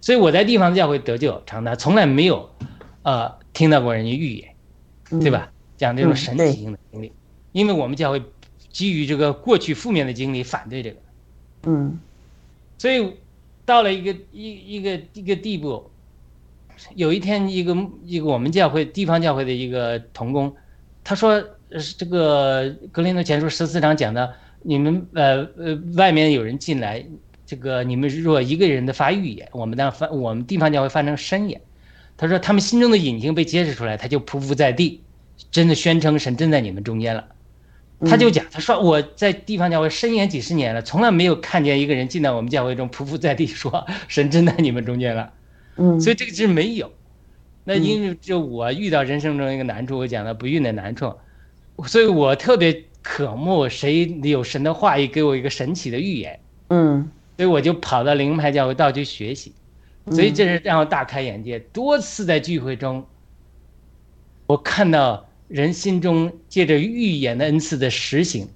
所以我在地方教会得救长大，从来没有，呃，听到过人家预言，对吧？讲这种神奇性的经历，因为我们教会基于这个过去负面的经历反对这个，嗯所以到了一个一一个一个地步，有一天一个一个我们教会地方教会的一个童工，他说这个格林多前书十四章讲的，你们呃呃外面有人进来，这个你们若一个人的发预言，我们当翻我们地方教会翻成申言，他说他们心中的隐情被揭示出来，他就匍匐在地，真的宣称神真在你们中间了。他就讲，他说我在地方教会深研几十年了，从来没有看见一个人进到我们教会中匍匐在地说 神真在你们中间了，嗯。所以这个是没有。那因为就我遇到人生中一个难处，我讲了不孕的难处，所以我特别渴慕谁有神的话语给我一个神奇的预言，嗯所以我就跑到灵牌教会道去学习，所以这是让我大开眼界。多次在聚会中，我看到人心中借着预言的恩赐的实行，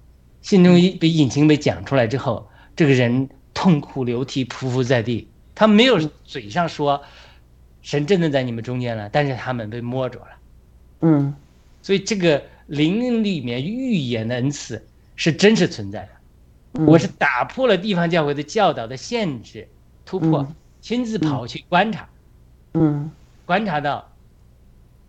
心中一被隐情被讲出来之后，这个人痛哭流涕，匍匐在地。他没有嘴上说神真的在你们中间了，但是他们被摸着了。嗯所以这个灵里面预言的恩赐是真实存在的。嗯。我是打破了地方教会的教导的限制，突破，亲自跑去观察，嗯。观察到，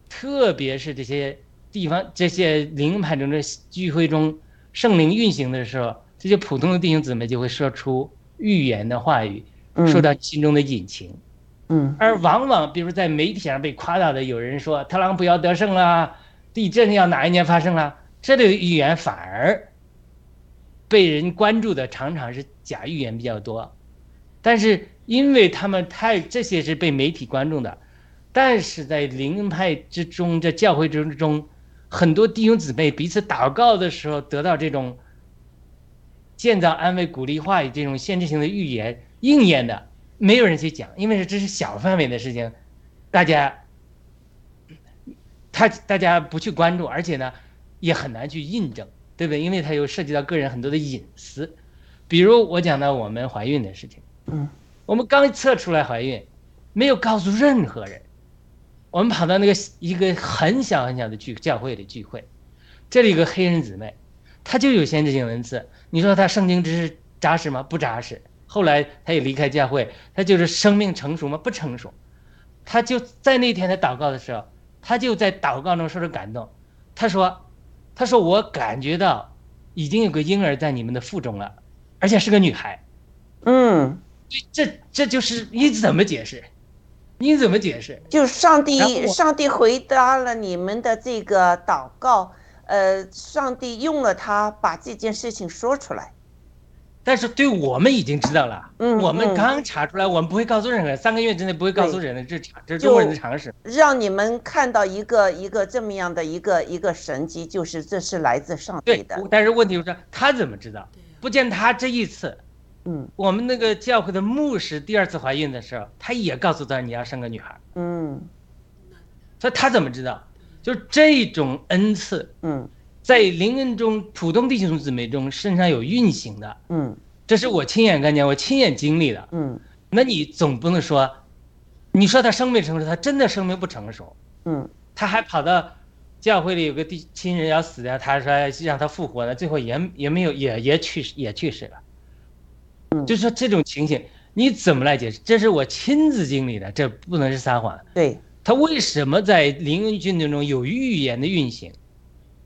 特别是这些地方这些灵派中的聚会中，圣灵运行的时候，这些普通的弟兄姊妹就会说出预言的话语，嗯。说到心中的隐情。嗯。而往往，比如在媒体上被夸大的，有人说特朗普要得胜啦，地震要哪一年发生啦，这类预言反而被人关注的常常是假预言比较多。但是因为他们太这些是被媒体关注的，但是在灵恩派之中，在教会之中，很多弟兄姊妹彼此祷告的时候，得到这种建造、安慰、鼓励话语这种限制性的预言应验的，没有人去讲，因为这是小范围的事情，大家他大家不去关注，而且呢也很难去印证，对不对？因为它又涉及到个人很多的隐私，比如我讲到我们怀孕的事情，嗯我们刚测出来怀孕，没有告诉任何人，我们跑到那个一个很小很小的聚教会里聚会，这里有个黑人姊妹，她就有先知性文字，你说她圣经知识扎实吗？不扎实。后来她也离开教会，她就是生命成熟吗？不成熟。她就在那天她祷告的时候，她就在祷告中说着感动，他说：“他说我感觉到已经有个婴儿在你们的腹中了，而且是个女孩。”嗯，这这就是你怎么解释？你怎么解释？就上帝，上帝回答了你们的这个祷告，呃，上帝用了它把这件事情说出来。但是对我们已经知道了，嗯我们嗯刚查出来，我们不会告诉任何人，三个月之内不会告诉对人的，这常这是中国人的常识。让你们看到一个一个这么样的一个一个神迹，就是这是来自上帝对的，，但是问题是，他怎么知道？不见他这一次，嗯。我们那个教会的牧师第二次怀孕的时候，他也告诉他你要生个女孩，嗯。所以他怎么知道？就是这种恩赐嗯在灵恩中，普通弟兄姊妹中身上有运行的，嗯这是我亲眼看见，我亲眼经历的。嗯那你总不能说，你说他生命成熟，他真的生命不成熟，嗯他还跑到教会里有个弟亲人要死掉，他说让他复活了，最后也也没有也也去世也去世了。嗯就是说这种情形，你怎么来解释？这是我亲自经历的，这不能是撒谎。对，他为什么在灵恩军队中有预言的运行，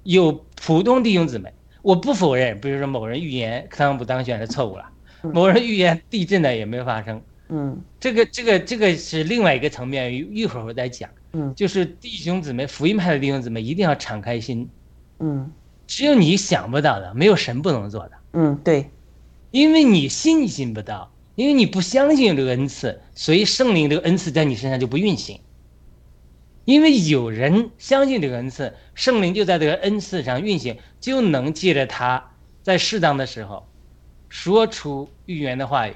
有普通弟兄姊妹？我不否认，比如说某人预言特朗普当选是错误了，某人预言地震呢也没有发生，嗯。这个这个这个是另外一个层面，一一会儿我再讲。嗯。就是弟兄姊妹，福音派的弟兄姊妹一定要敞开心，嗯。只有你想不到的，没有神不能做的，嗯，对，因为你信心不到，因为你不相信这个恩赐，所以圣灵这个恩赐在你身上就不运行。因为有人相信这个恩赐，圣灵就在这个恩赐上运行，就能借着他在适当的时候说出预言的话语。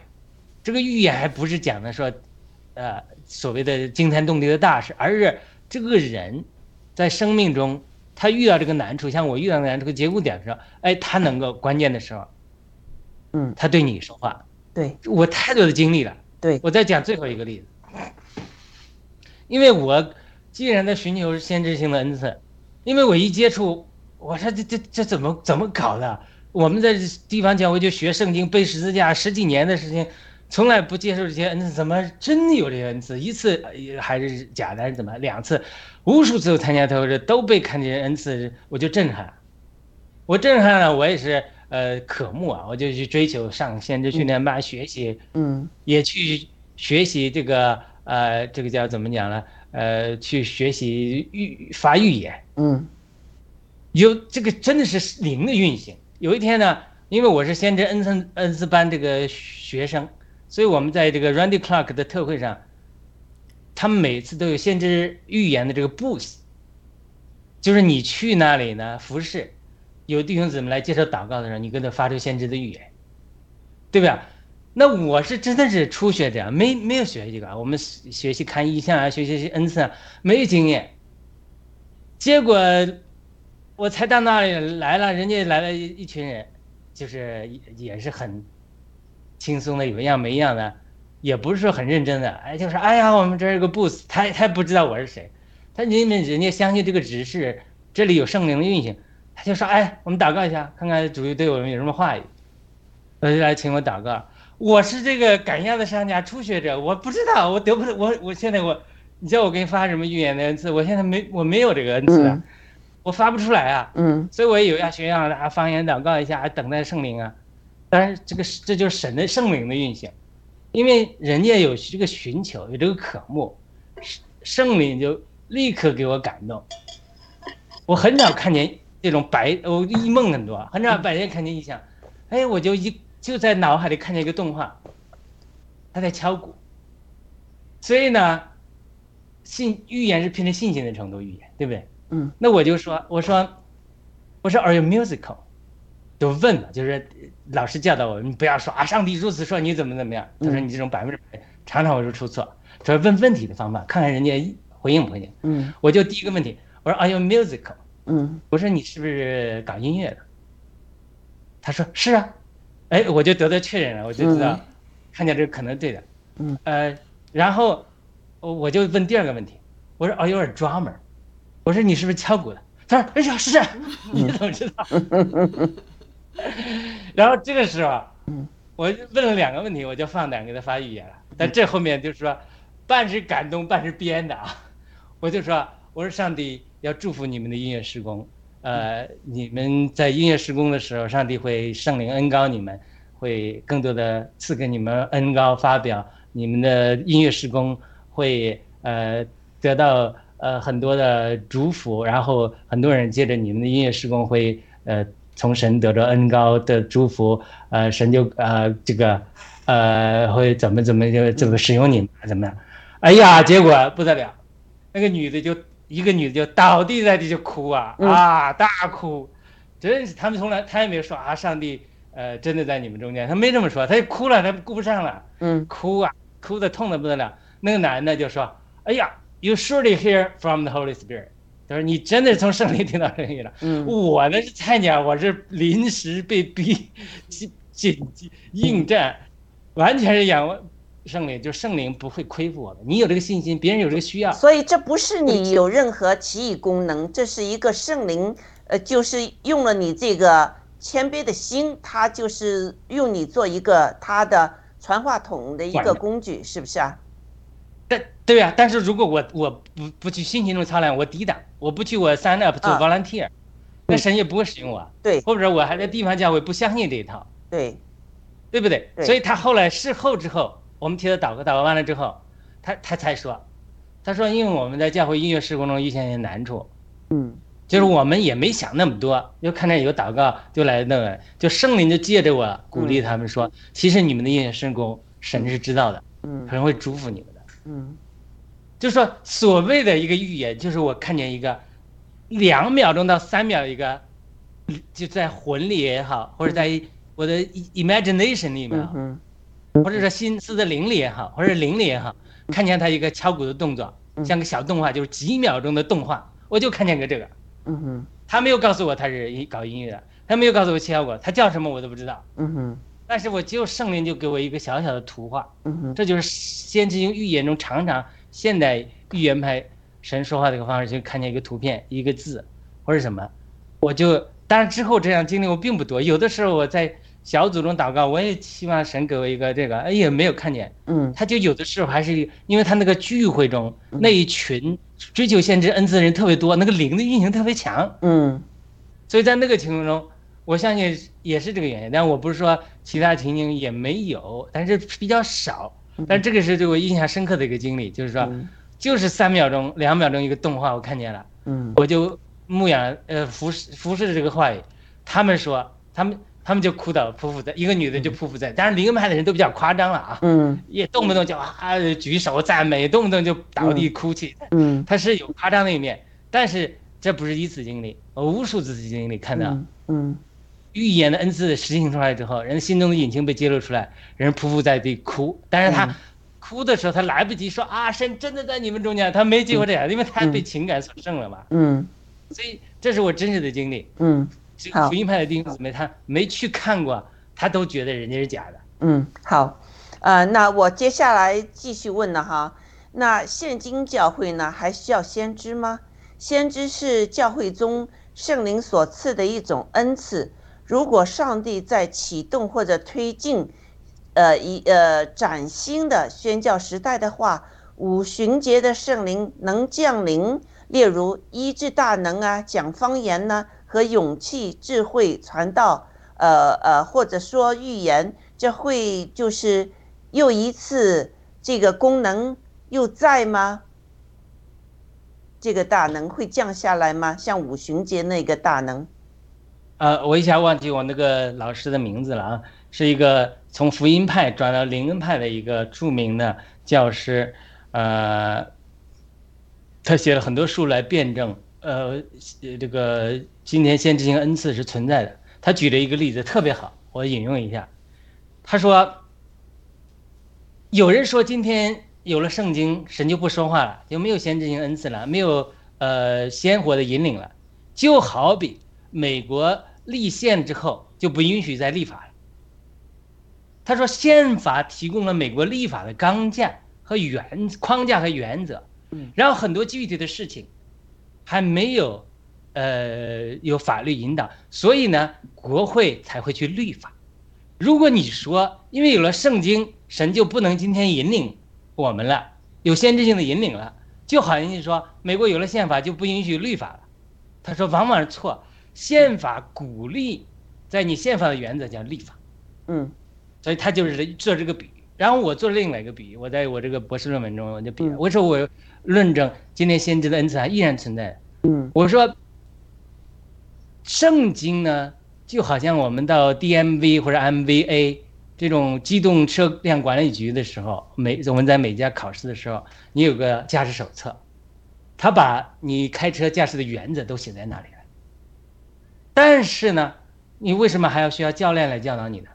这个预言还不是讲的说，呃，所谓的惊天动地的大事，而是这个人在生命中他遇到这个难处，像我遇到的难处，这个节骨点上，哎，他能够关键的时候，嗯，他对你说话。对，我太多的经历了。对，我再讲最后一个例子，因为我既然在寻求先知性的恩赐，因为我一接触，我说这这这怎么怎么搞的？我们在地方教会就学圣经、背十字架十几年的事情，从来不接受这些恩赐，怎么真的有这些恩赐？一次呃还是假的，还是怎么？两次，无数次我参加头这都被看见恩赐，我就震撼。我震撼了，我也是呃渴慕啊，我就去追求上先知训练班学习，嗯也去学习这个呃这个叫怎么讲呢？呃，去学习预发预言，嗯有这个真的是灵的运行。有一天呢，因为我是先知恩赐恩斯班这个学生，所以我们在这个 Randy Clark 的特会上，他们每次都有先知预言的这个 booth，就是你去那里呢服侍，有弟兄姊妹来接受祷告的时候，你跟他发出先知的预言，对吧？那我是真的是初学者，没没有学这个，我们学习看意象啊，学习恩赐啊，没有经验。结果我才到那里来了，人家来了一一群人，就是也是很轻松的，有样没样的，也不是说很认真的，哎，就是哎呀，我们这儿有个 booth，他他不知道我是谁，他因为人家相信这个指示，这里有圣灵的运行，他就说，哎，我们祷告一下，看看主对我们有什么话语，他就来请我祷告。我是这个赶鸭子上架初学者，我不知道，我得不得我我现在我，你叫我给你发什么预言的恩赐，我现在没我没有这个恩赐啊，嗯我发不出来啊，嗯所以我也有样学样的啊，方言祷告一下，等待圣灵啊。当然，这个这就是神的圣灵的运行，因为人家有这个寻求，有这个渴慕，圣圣灵就立刻给我感动。我很少看见这种白，我一梦很多，很少白天看见异象，哎，我就一就在脑海里看见一个动画，他在敲鼓，所以呢，信预言是凭着信心的程度预言，对不对？嗯，那我就说，我说，我说，Are you musical？就问嘛，就是老师教导我，你不要说啊，上帝如此说，你怎么怎么样？他说你这种百分之百，常常会说出错。主要问问题的方法，看看人家回应不回应。嗯我就第一个问题，我说 Are you musical？嗯我说你是不是搞音乐的？他说是啊，哎，我就得到确认了，我就知道，嗯看见这个可能对的。嗯，呃，然后我我就问第二个问题，我说 Are you a drummer？我说你是不是敲鼓的？他说哎呀是啊，你怎么知道？然后这个时候啊，我就问了两个问题，我就放胆给他发预言了。但这后面就是说，半是感动，半是编的啊。我就说，我说上帝要祝福你们的音乐施工，呃，你们在音乐施工的时候，上帝会圣灵恩高你们，会更多的赐给你们恩高发表，你们的音乐施工会呃得到呃很多的祝福，然后很多人借着你们的音乐施工会呃从神得着恩高的祝福，呃，神就呃这个呃会怎么怎么就怎么使用你们怎么样？哎呀，结果不得了，那个女的就一个女的就倒地在地就哭啊嗯啊大哭，真是他们从来他也没有说啊上帝呃真的在你们中间，他没这么说，他就哭了，他顾不上了。嗯哭啊，哭的痛的不得了。那个男的就说：“哎呀，You surely hear from the Holy Spirit。”他说：“你真的是从圣灵听到声音了。嗯我呢是菜鸟，我是临时被逼紧紧急应战，完全是仰望圣灵，就圣灵不会亏负我的。你有这个信心，别人有这个需要，所以这不是你有任何奇异功能，这是一个圣灵，呃，就是用了你这个谦卑的心，他就是用你做一个他的传话筒的一个工具，是不是啊？但对啊、但是如果我我不不去辛勤中操练，我抵挡，我不去我 sign up 做啊 volunteer，、那神也不会使用我。对或者我还在地方教会不相信这一套。对，对不对？对所以他后来事后之后，我们替他祷告，祷告完了之后，他他才说，他说因为我们在教会音乐施工中遇见一些难处，嗯。就是我们也没想那么多，就看见有祷告就来那个，就圣灵就借着我鼓励他们说，其实你们的音乐施工神是知道的，嗯。神会祝福你们的。嗯。就说所谓的一个预言，就是我看见一个两秒钟到三秒一个，就在魂里也好，或者在我的 imagination 里面嗯或者说心思的灵里也好，或者灵里也好，看见他一个敲鼓的动作，像个小动画，就是几秒钟的动画，我就看见个这个。嗯哼。他没有告诉我他是搞音乐的，他没有告诉我敲鼓，他叫什么我都不知道。嗯哼。但是我就圣灵就给我一个小小的图画，嗯哼。这就是先知性预言中常常现代预言派神说话的一个方式，就看见一个图片、一个字或者什么，我就当然之后这样经历我并不多，有的时候我在小组中祷告，我也希望神给我一个这个，哎也没有看见，嗯。他就有的时候还是因为他那个聚会中那一群追求先知恩赐的人特别多，那个灵的运行特别强，嗯。所以在那个情况中，我相信也是这个原因。但我不是说其他情形也没有，但是比较少。但这个是对我印象深刻的一个经历，就是说，就是三秒钟、两秒钟一个动画，我看见了，嗯。我就牧养呃服侍服侍这个话语。他们说，他们他们就哭倒匍匐在，一个女的就匍匐在。当然灵恩派的人都比较夸张了啊，嗯也动不动就啊举手赞美，动不动就倒地哭泣。嗯他是有夸张的一面，但是这不是一次经历，我无数次经历看到。嗯嗯预言的恩赐实行出来之后，人心中的隐情被揭露出来，人匍匐在地哭。但是他哭的时候，他来不及说啊，神真的在你们中间，他没机会这样，因为他被情感所胜了嘛。嗯所以这是我真实的经历。嗯福音派的弟兄姊妹，他没去看过，他都觉得人家是假的。嗯，好，呃，那我接下来继续问了哈。那现今教会呢，还需要先知吗？先知是教会中圣灵所赐的一种恩赐。如果上帝在启动或者推进，呃一呃崭新的宣教时代的话，五旬节的圣灵能降临，例如医治大能啊、讲方言呢、和勇气、智慧传道，呃呃，或者说预言，这会就是又一次这个功能又在吗？这个大能会降下来吗？像五旬节那个大能？呃，我一下忘记我那个老师的名字了啊，是一个从福音派转到灵恩派的一个著名的教师，呃，他写了很多书来辩证，呃，这个今天先知性恩赐是存在的。他举了一个例子特别好，我引用一下，他说，有人说今天有了圣经，神就不说话了，就没有先知性恩赐了，没有呃鲜活的引领了，就好比。美国立宪之后就不允许再立法了。他说，宪法提供了美国立法的纲架和原框架和原则，然后很多具体的事情还没有呃有法律引导，所以呢，国会才会去立法。如果你说因为有了圣经，神就不能今天引领我们了，有先知性的引领了，就好像你说美国有了宪法就不允许立法了。他说，往往是错。宪法鼓励，在你宪法的原则叫立法，嗯，所以他就是做这个比喻。然后我做另外一个比喻，我在我这个博士论文中我就比，我说我论证今天先知的恩赐还依然存在。嗯，我说圣经呢就好像我们到 DMV 或者 MVA 这种机动车辆管理局的时候，每我们在每家考试的时候，你有个驾驶手册，他把你开车驾驶的原则都写在那里了。但是呢，你为什么还要需要教练来教导你呢？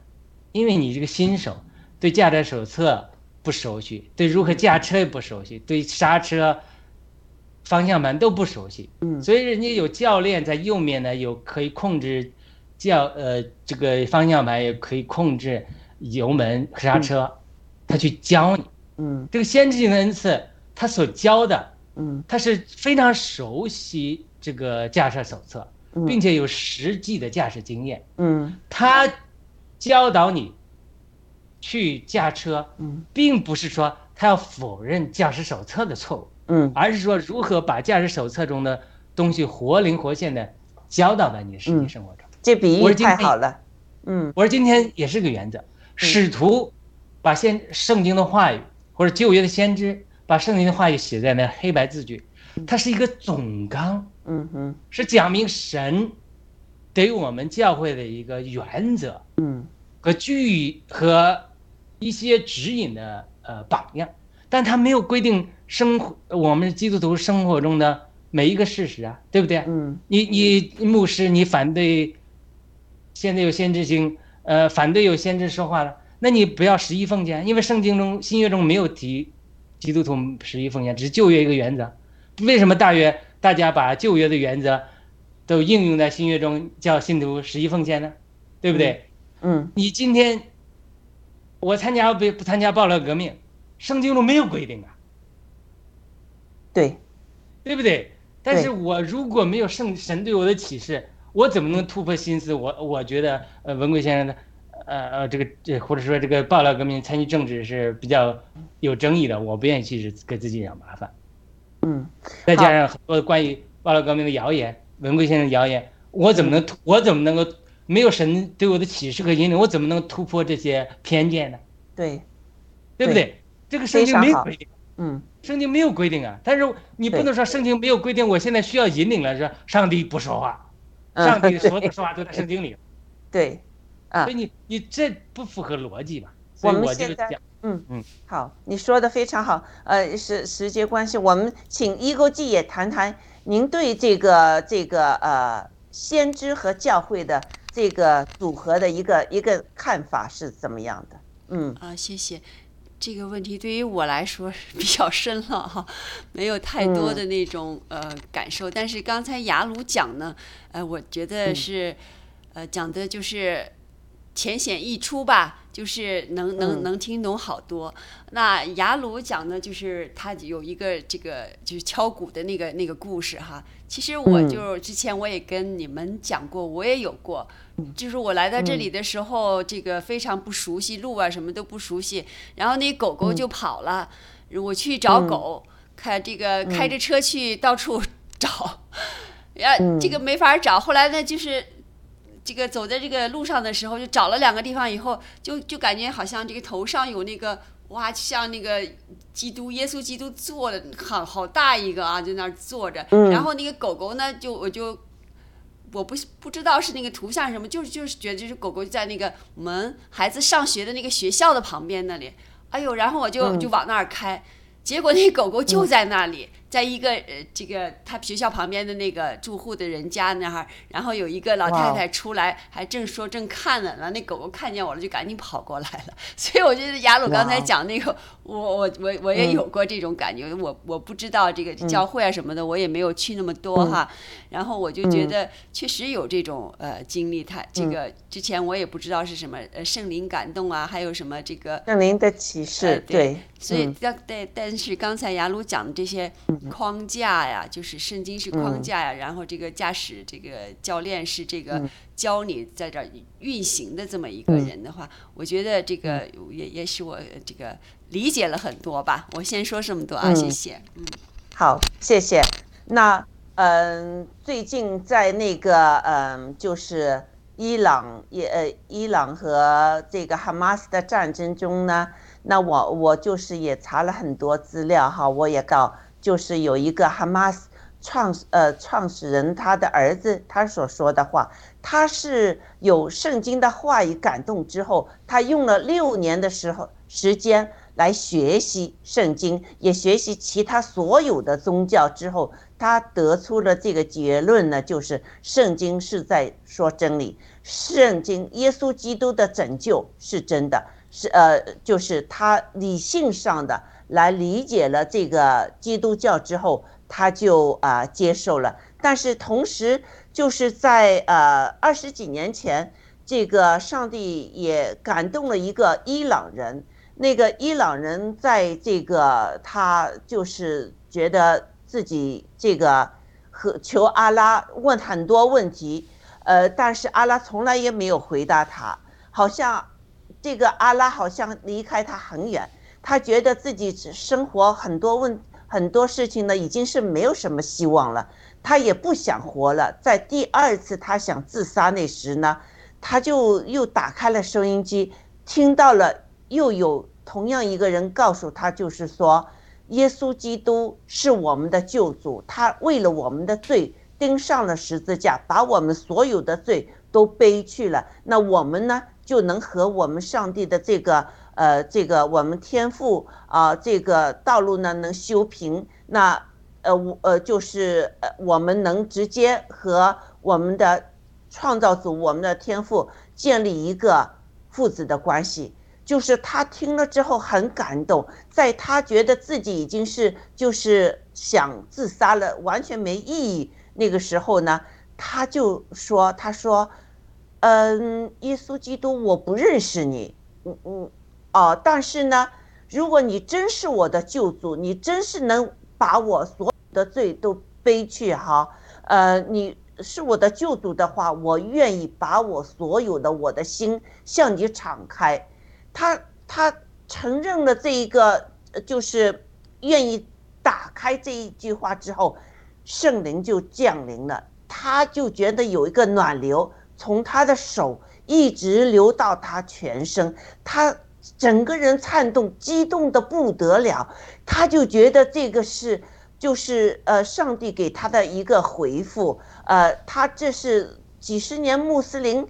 因为你这个新手对驾驶手册不熟悉，对如何驾车也不熟悉，对刹车、方向盘都不熟悉。嗯，所以人家有教练在右面呢，有可以控制教呃这个方向盘，也可以控制油门刹车，他去教你。嗯。这个先知性的恩赐，他所教的，嗯。他是非常熟悉这个驾驶手册，嗯。并且有实际的驾驶经验。嗯。他教导你去驾车，嗯。并不是说他要否认驾驶手册的错误，嗯。而是说如何把驾驶手册中的东西活灵活现的教导在你的实际生活中。这比喻太好了。嗯。我说今天也是个原则，使徒把先圣经的话语或者旧约的先知把圣经的话语写在那黑白字句，它是一个总纲，嗯哼。是讲明神给我们教会的一个原则嗯。和具和一些指引的呃榜样，但他没有规定生活我们基督徒生活中的每一个事实啊，对不对？嗯你你牧师你反对，现在有先知性，呃，反对有先知说话了，那你不要十一奉献，因为圣经中新约中没有提基督徒十一奉献，只是旧约一个原则。为什么大约大家把旧约的原则都应用在新约中，叫信徒十一奉献呢？对不对？嗯你今天我参加不不参加暴乱革命，圣经中没有规定啊，对，对不对？但是我如果没有圣神对我的启示，我怎么能突破心思？我我觉得，呃，文贵先生的，呃呃，这个这或者说这个暴乱革命参与政治是比较有争议的，我不愿意去给自己惹麻烦。嗯再加上很多关于暴乱革命的谣言，文贵先生的谣言，我怎么能突我怎么能够没有神对我的启示和引领，我怎么能突破这些偏见呢？对，对不对？这个圣经没有规定。嗯圣经没有规定啊，但是你不能说圣经没有规定，我现在需要引领了，说上帝不说话，嗯上帝 所有的说话都在圣经里，对，啊所以你你这不符合逻辑吧？所我以们现在我就讲，嗯嗯，好，你说的非常好。呃，时时间关系，我们请一勾记也谈谈您对这个这个呃先知和教会的这个组合的一个一个看法是怎么样的？嗯啊，谢谢。这个问题对于我来说比较深了哈，没有太多的那种、呃感受。但是刚才雅鲁讲呢，呃，我觉得是、呃讲的就是浅显易出吧，就是能能嗯能听懂好多。那雅鲁讲呢就是他有一个这个就是敲鼓的那个那个故事哈。其实我嗯就之前我也跟你们讲过，我也有过，就是我来到这里的时候，这个非常不熟悉路啊，什么都不熟悉，然后那狗狗就跑了，我去找狗，看这个开着车去到处 找，呀，这个没法找。后来呢，就是这个走在这个路上的时候，就找了两个地方以后，就就感觉好像这个头上有那个哇，像那个基督耶稣基督坐的好好大一个啊，在那儿坐着，然后那个狗狗呢，就我就。我不不知道是那个图像是什么，就是就是觉得就是狗狗在那个我们孩子上学的那个学校的旁边那里，哎呦，然后我就就往那儿开，结果那狗狗就在那里，在一个呃这个他学校旁边的那个住户的人家那儿，然后有一个老太太出来，还正说正看呢，然后那狗狗看见我了，就赶紧跑过来了。所以我觉得雅鲁刚才讲那个，我我我我也有过这种感觉，我我不知道这个教会啊什么的，我也没有去那么多哈，然后我就觉得确实有这种呃经历，他这个之前我也不知道是什么呃圣灵感动啊，还有什么这个圣灵的启示，呃对所以嗯但但但是刚才雅鲁讲的这些框架呀，就是圣经是框架呀，然后这个驾驶这个教练是这个教你在这儿运行的这么一个人的话，我觉得这个也也使我这个理解了很多吧。我先说这么多啊，谢谢。嗯，好，谢谢。那嗯，最近在那个嗯，就是伊朗也呃，伊朗和这个哈马斯的战争中呢，那我我就是也查了很多资料哈，我也告就是有一个哈马斯创呃创始人他的儿子他所说的话，他是有圣经的话语感动之后，他用了六年的时候时间来学习圣经，也学习其他所有的宗教之后，他得出了这个结论呢，就是圣经是在说真理，圣经耶稣基督的拯救是真的，是呃就是他理性上的来理解了这个基督教之后。他就啊接受了，但是同时就是在呃二十几年前，这个上帝也感动了一个伊朗人，那个伊朗人在这个他就是觉得自己这个和求阿拉问很多问题，呃，但是阿拉从来也没有回答他，好像这个阿拉好像离开他很远，他觉得自己生活很多问。很多事情呢，已经是没有什么希望了，他也不想活了。在第二次他想自杀那时呢，他就又打开了收音机，听到了又有同样一个人告诉他，就是说，耶稣基督是我们的救主，他为了我们的罪钉上了十字架，把我们所有的罪都背去了。那我们呢，就能和我们上帝的这个。呃，这个我们天赋啊，这个道路呢能修平，那呃我呃就是呃我们能直接和我们的创造主、我们的天赋建立一个父子的关系。就是他听了之后很感动，在他觉得自己已经是就是想自杀了，完全没意义那个时候呢，他就说：“他说，嗯，耶稣基督，我不认识你，嗯嗯。”哦，但是呢，如果你真是我的救主，你真是能把我所有的罪都背去哈，呃，你是我的救主的话，我愿意把我所有的我的心向你敞开。他他承认了这一个，就是愿意打开这一句话之后，圣灵就降临了，他就觉得有一个暖流从他的手一直流到他全身，他。整个人颤动，激动的不得了，他就觉得这个是，就是呃，上帝给他的一个回复，呃，他这是几十年穆斯林，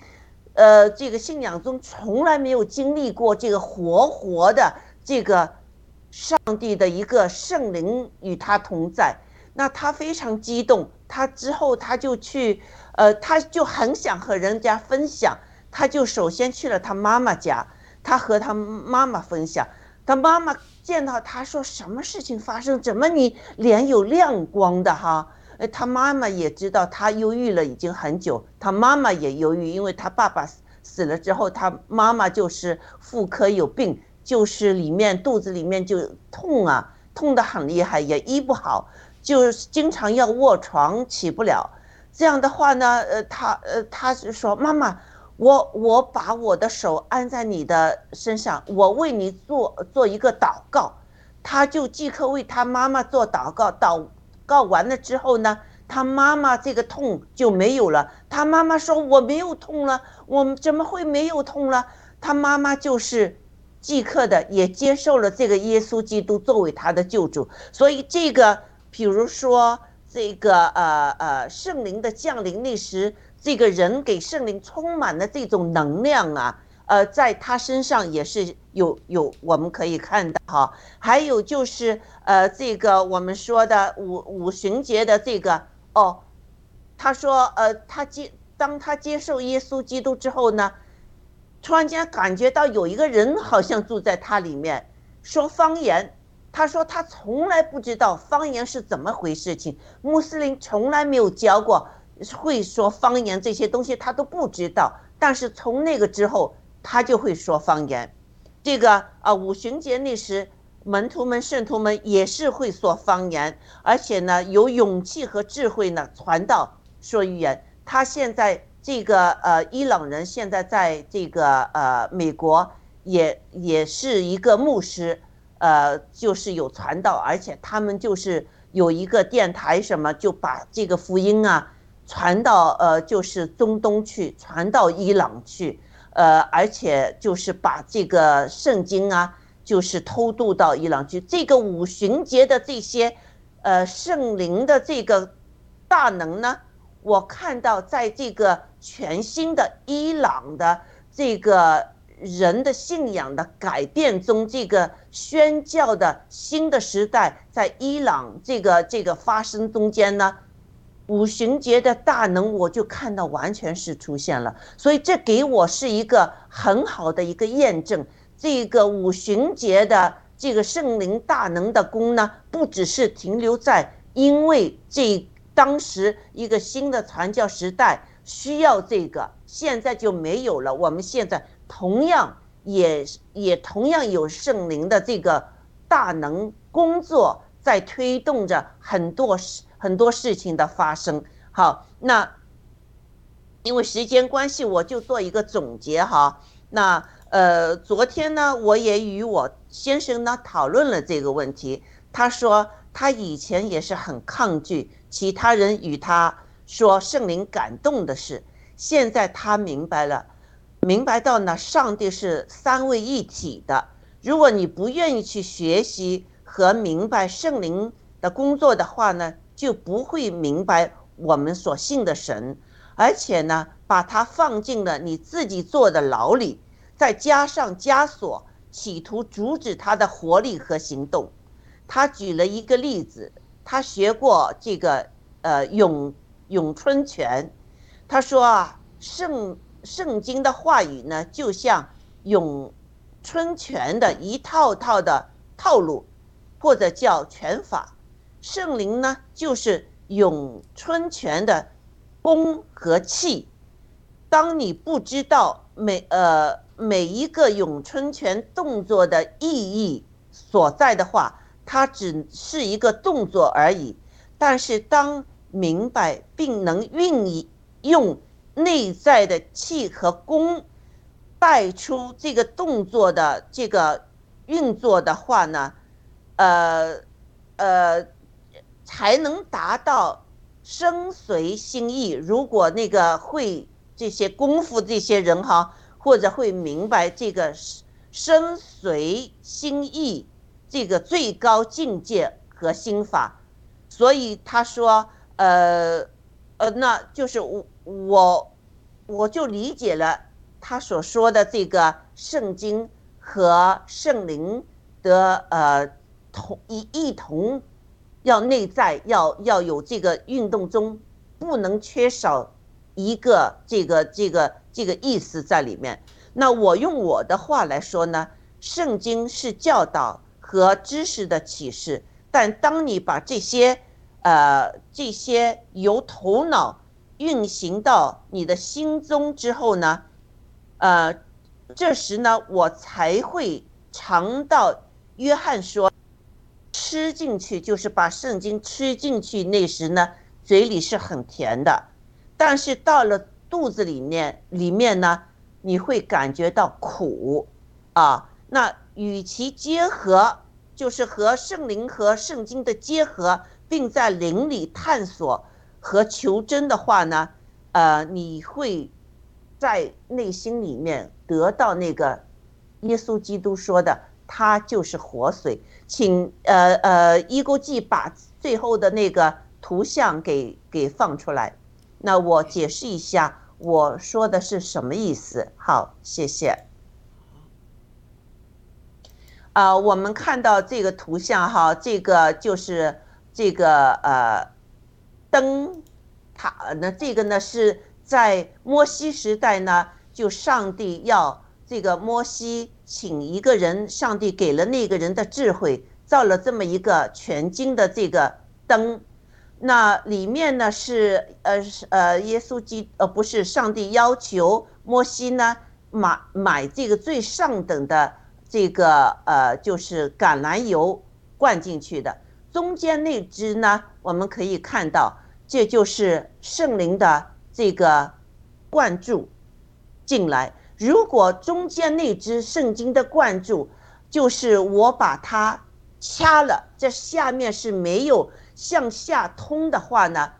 呃，这个信仰中从来没有经历过这个活活的这个上帝的一个圣灵与他同在，那他非常激动，他之后他就去，呃，他就很想和人家分享，他就首先去了他妈妈家。他和他妈妈分享，他妈妈见到他说：“什么事情发生？怎么你脸有亮光的哈？”呃，他妈妈也知道他忧郁了已经很久，他妈妈也忧郁，因为他爸爸死了之后，他妈妈就是妇科有病，就是里面肚子里面就痛啊，痛得很厉害，也医不好，就经常要卧床起不了。这样的话呢，呃，他呃，他是说妈妈。我我把我的手按在你的身上，我为你做做一个祷告，他就即刻为他妈妈做祷告。祷告完了之后呢，他妈妈这个痛就没有了。他妈妈说我没有痛了，我怎么会没有痛了？他妈妈就是即刻的也接受了这个耶稣基督作为他的救主。所以这个，比如说这个呃呃圣灵的降临那时。这个人给圣灵充满了这种能量啊，呃，在他身上也是有有我们可以看到哈。还有就是呃，这个我们说的五五旬节的这个哦，他说呃，他接当他接受耶稣基督之后呢，突然间感觉到有一个人好像住在他里面，说方言。他说他从来不知道方言是怎么回事情，穆斯林从来没有教过。会说方言这些东西他都不知道，但是从那个之后他就会说方言。这个啊，五旬节那时门徒们、圣徒们也是会说方言，而且呢有勇气和智慧呢传道说语言。他现在这个呃伊朗人现在在这个呃美国也也是一个牧师，呃就是有传道，而且他们就是有一个电台什么就把这个福音啊。传到呃，就是中东去，传到伊朗去，呃，而且就是把这个圣经啊，就是偷渡到伊朗去。这个五旬节的这些，呃，圣灵的这个大能呢？我看到在这个全新的伊朗的这个人的信仰的改变中，这个宣教的新的时代在伊朗这个这个发生中间呢，五旬节的大能我就看到完全是出现了，所以这给我是一个很好的一个验证。这个五旬节的这个圣灵大能的功呢，不只是停留在因为这当时一个新的传教时代需要这个，现在就没有了。我们现在同样也也同样有圣灵的这个大能工作在推动着很多事很多事情的发生。好，那因为时间关系，我就做一个总结哈。那呃，昨天呢，我也与我先生呢讨论了这个问题。他说他以前也是很抗拒其他人与他说圣灵感动的事，现在他明白了，明白到呢，上帝是三位一体的。如果你不愿意去学习和明白圣灵的工作的话呢，就不会明白我们所信的神，而且呢，把它放进了你自己做的牢里。再加上枷锁，企图阻止他的活力和行动。他举了一个例子，他学过这个呃咏咏春拳。他说啊，圣圣经的话语呢，就像咏春拳的一套套的套路，或者叫拳法。圣灵呢，就是咏春拳的功和气。当你不知道每呃。每一个咏春拳动作的意义所在的话，它只是一个动作而已。但是当明白并能运用内在的气和功，带出这个动作的这个运作的话呢，呃呃，才能达到身随心意。如果那个会这些功夫这些人哈。或者会明白这个身随心意这个最高境界和心法，所以他说，呃，呃，那就是我我我就理解了他所说的这个圣经和圣灵的呃同一一同要内在要要有这个运动中不能缺少一个这个这个。这个意思在里面。那我用我的话来说呢，圣经是教导和知识的启示。但当你把这些，呃，这些由头脑运行到你的心中之后呢，呃，这时呢，我才会尝到约翰说，吃进去就是把圣经吃进去。那时呢，嘴里是很甜的，但是到了。肚子里面里面呢，你会感觉到苦，啊，那与其结合，就是和圣灵和圣经的结合，并在灵里探索和求真的话呢，呃，你会在内心里面得到那个耶稣基督说的，他就是活水。请呃呃，一勾记把最后的那个图像给给放出来，那我解释一下。我说的是什么意思？好，谢谢。啊，我们看到这个图像哈，这个就是这个呃灯塔。那这个呢是在摩西时代呢，就上帝要这个摩西请一个人，上帝给了那个人的智慧，造了这么一个全金的这个灯。那里面呢是呃是呃耶稣基呃不是上帝要求摩西呢买买这个最上等的这个呃就是橄榄油灌进去的，中间那支呢我们可以看到这就是圣灵的这个灌注进来。如果中间那只圣经的灌注就是我把它掐了，这下面是没有。向下通的话呢，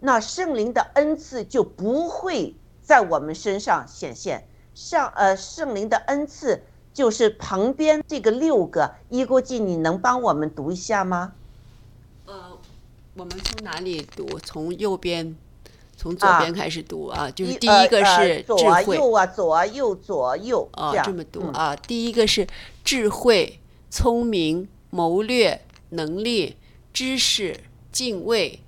那圣灵的恩赐就不会在我们身上显现。上呃，圣灵的恩赐就是旁边这个六个，一国记，你能帮我们读一下吗？呃，我们从哪里读？从右边，从左啊边开始读啊。就是第呃一个呃是智左啊慧，右啊左啊右左右哦，样这么读嗯啊。第一个是智慧、聪明、谋略、能力、知识、敬畏，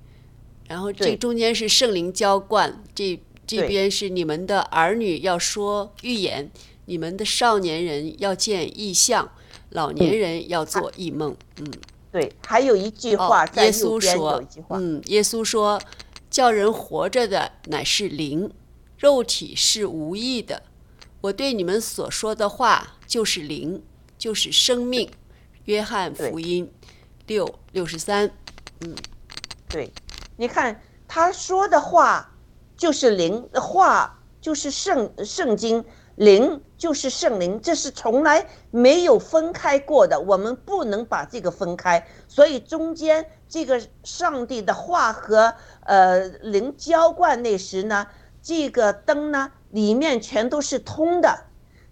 然后这中间是圣灵浇灌，这这边是你们的儿女要说预言，你们的少年人要见异象，老年人要做异梦。嗯，对，还有一句话哦，在耶稣说一句，话，嗯，耶稣说，叫人活着的乃是灵，肉体是无益的。我对你们所说的话就是灵，就是生命。约翰福音六六十三，嗯对，你看他说的话就是灵，话就是圣圣经，灵就是圣灵，这是从来没有分开过的，我们不能把这个分开，所以中间这个上帝的话和呃灵浇灌那时呢，这个灯呢里面全都是通的，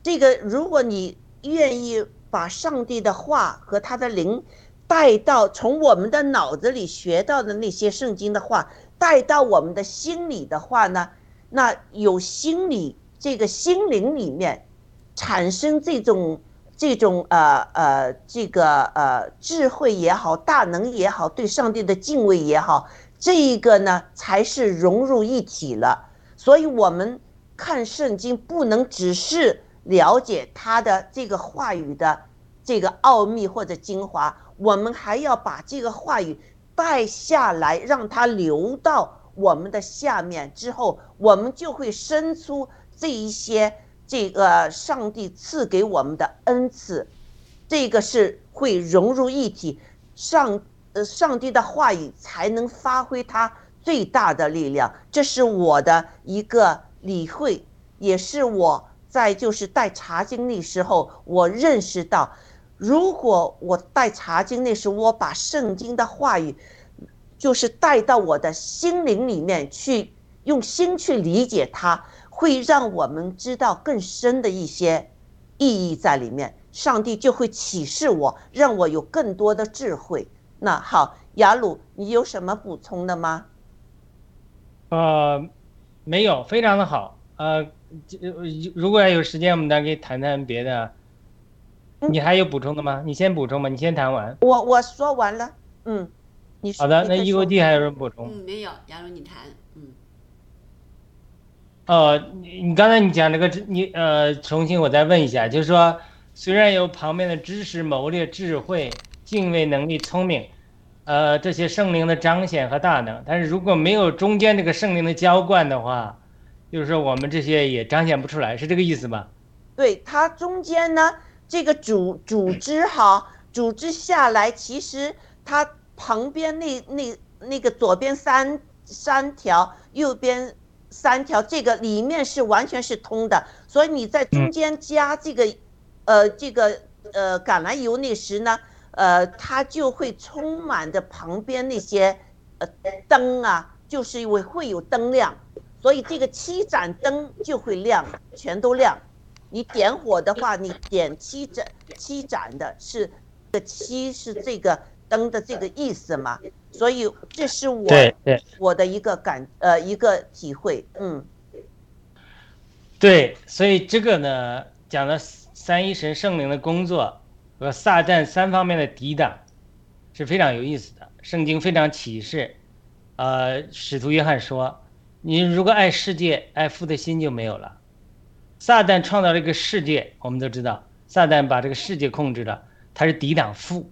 这个如果你愿意把上帝的话和他的灵带到从我们的脑子里学到的那些圣经的话带到我们的心里的话呢，那有心理这个心灵里面产生这种这种呃呃这个呃智慧也好，大能也好，对上帝的敬畏也好，这一个呢才是融入一体了。所以我们看圣经不能只是了解他的这个话语的这个奥秘或者精华，我们还要把这个话语带下来，让它流到我们的下面之后，我们就会生出这一些这个上帝赐给我们的恩赐，这个是会融入一体，上呃上帝的话语才能发挥它最大的力量。这是我的一个理会，也是我在就是带查经那时候，我认识到，如果我带查经那时，我把圣经的话语，就是带到我的心灵里面去，用心去理解它，会让我们知道更深的一些意义在里面。上帝就会启示我，让我有更多的智慧。那好，雅鲁，你有什么补充的吗？呃，没有，非常的好。呃，这如果有时间，我们再可以谈谈别的。你还有补充的吗？你先补充吧，你先谈完。我我说完了，嗯，你好的，那 EOD 还有什么补充？嗯，没有，雅鲁你谈，嗯，呃，你刚才你讲这个，你呃，重新我再问一下，就是说，虽然有旁边的知识、谋略、智慧、敬畏能力、聪明，呃，这些圣灵的彰显和大能，但是如果没有中间这个圣灵的浇灌的话，就是说我们这些也彰显不出来，是这个意思吧？对它中间呢，这个组组织哈，组织下来，其实它旁边那那那个左边三三条，右边三条，这个里面是完全是通的，所以你在中间加这个，呃，这个呃橄榄油那时呢，呃，它就会充满着旁边那些呃灯啊，就是因为会有灯亮，所以这个七盏灯就会亮，全都亮。你点火的话，你点七盏七盏的是，这七是这个灯的这个意思嘛？所以这是我对对我的一个感呃一个体会，嗯，对，所以这个呢，讲了三一神圣灵的工作和撒旦三方面的抵挡，是非常有意思的。圣经非常启示，呃，使徒约翰说，你如果爱世界，爱父的心就没有了。撒旦创造这个世界，我们都知道，撒旦把这个世界控制了，他是抵挡父。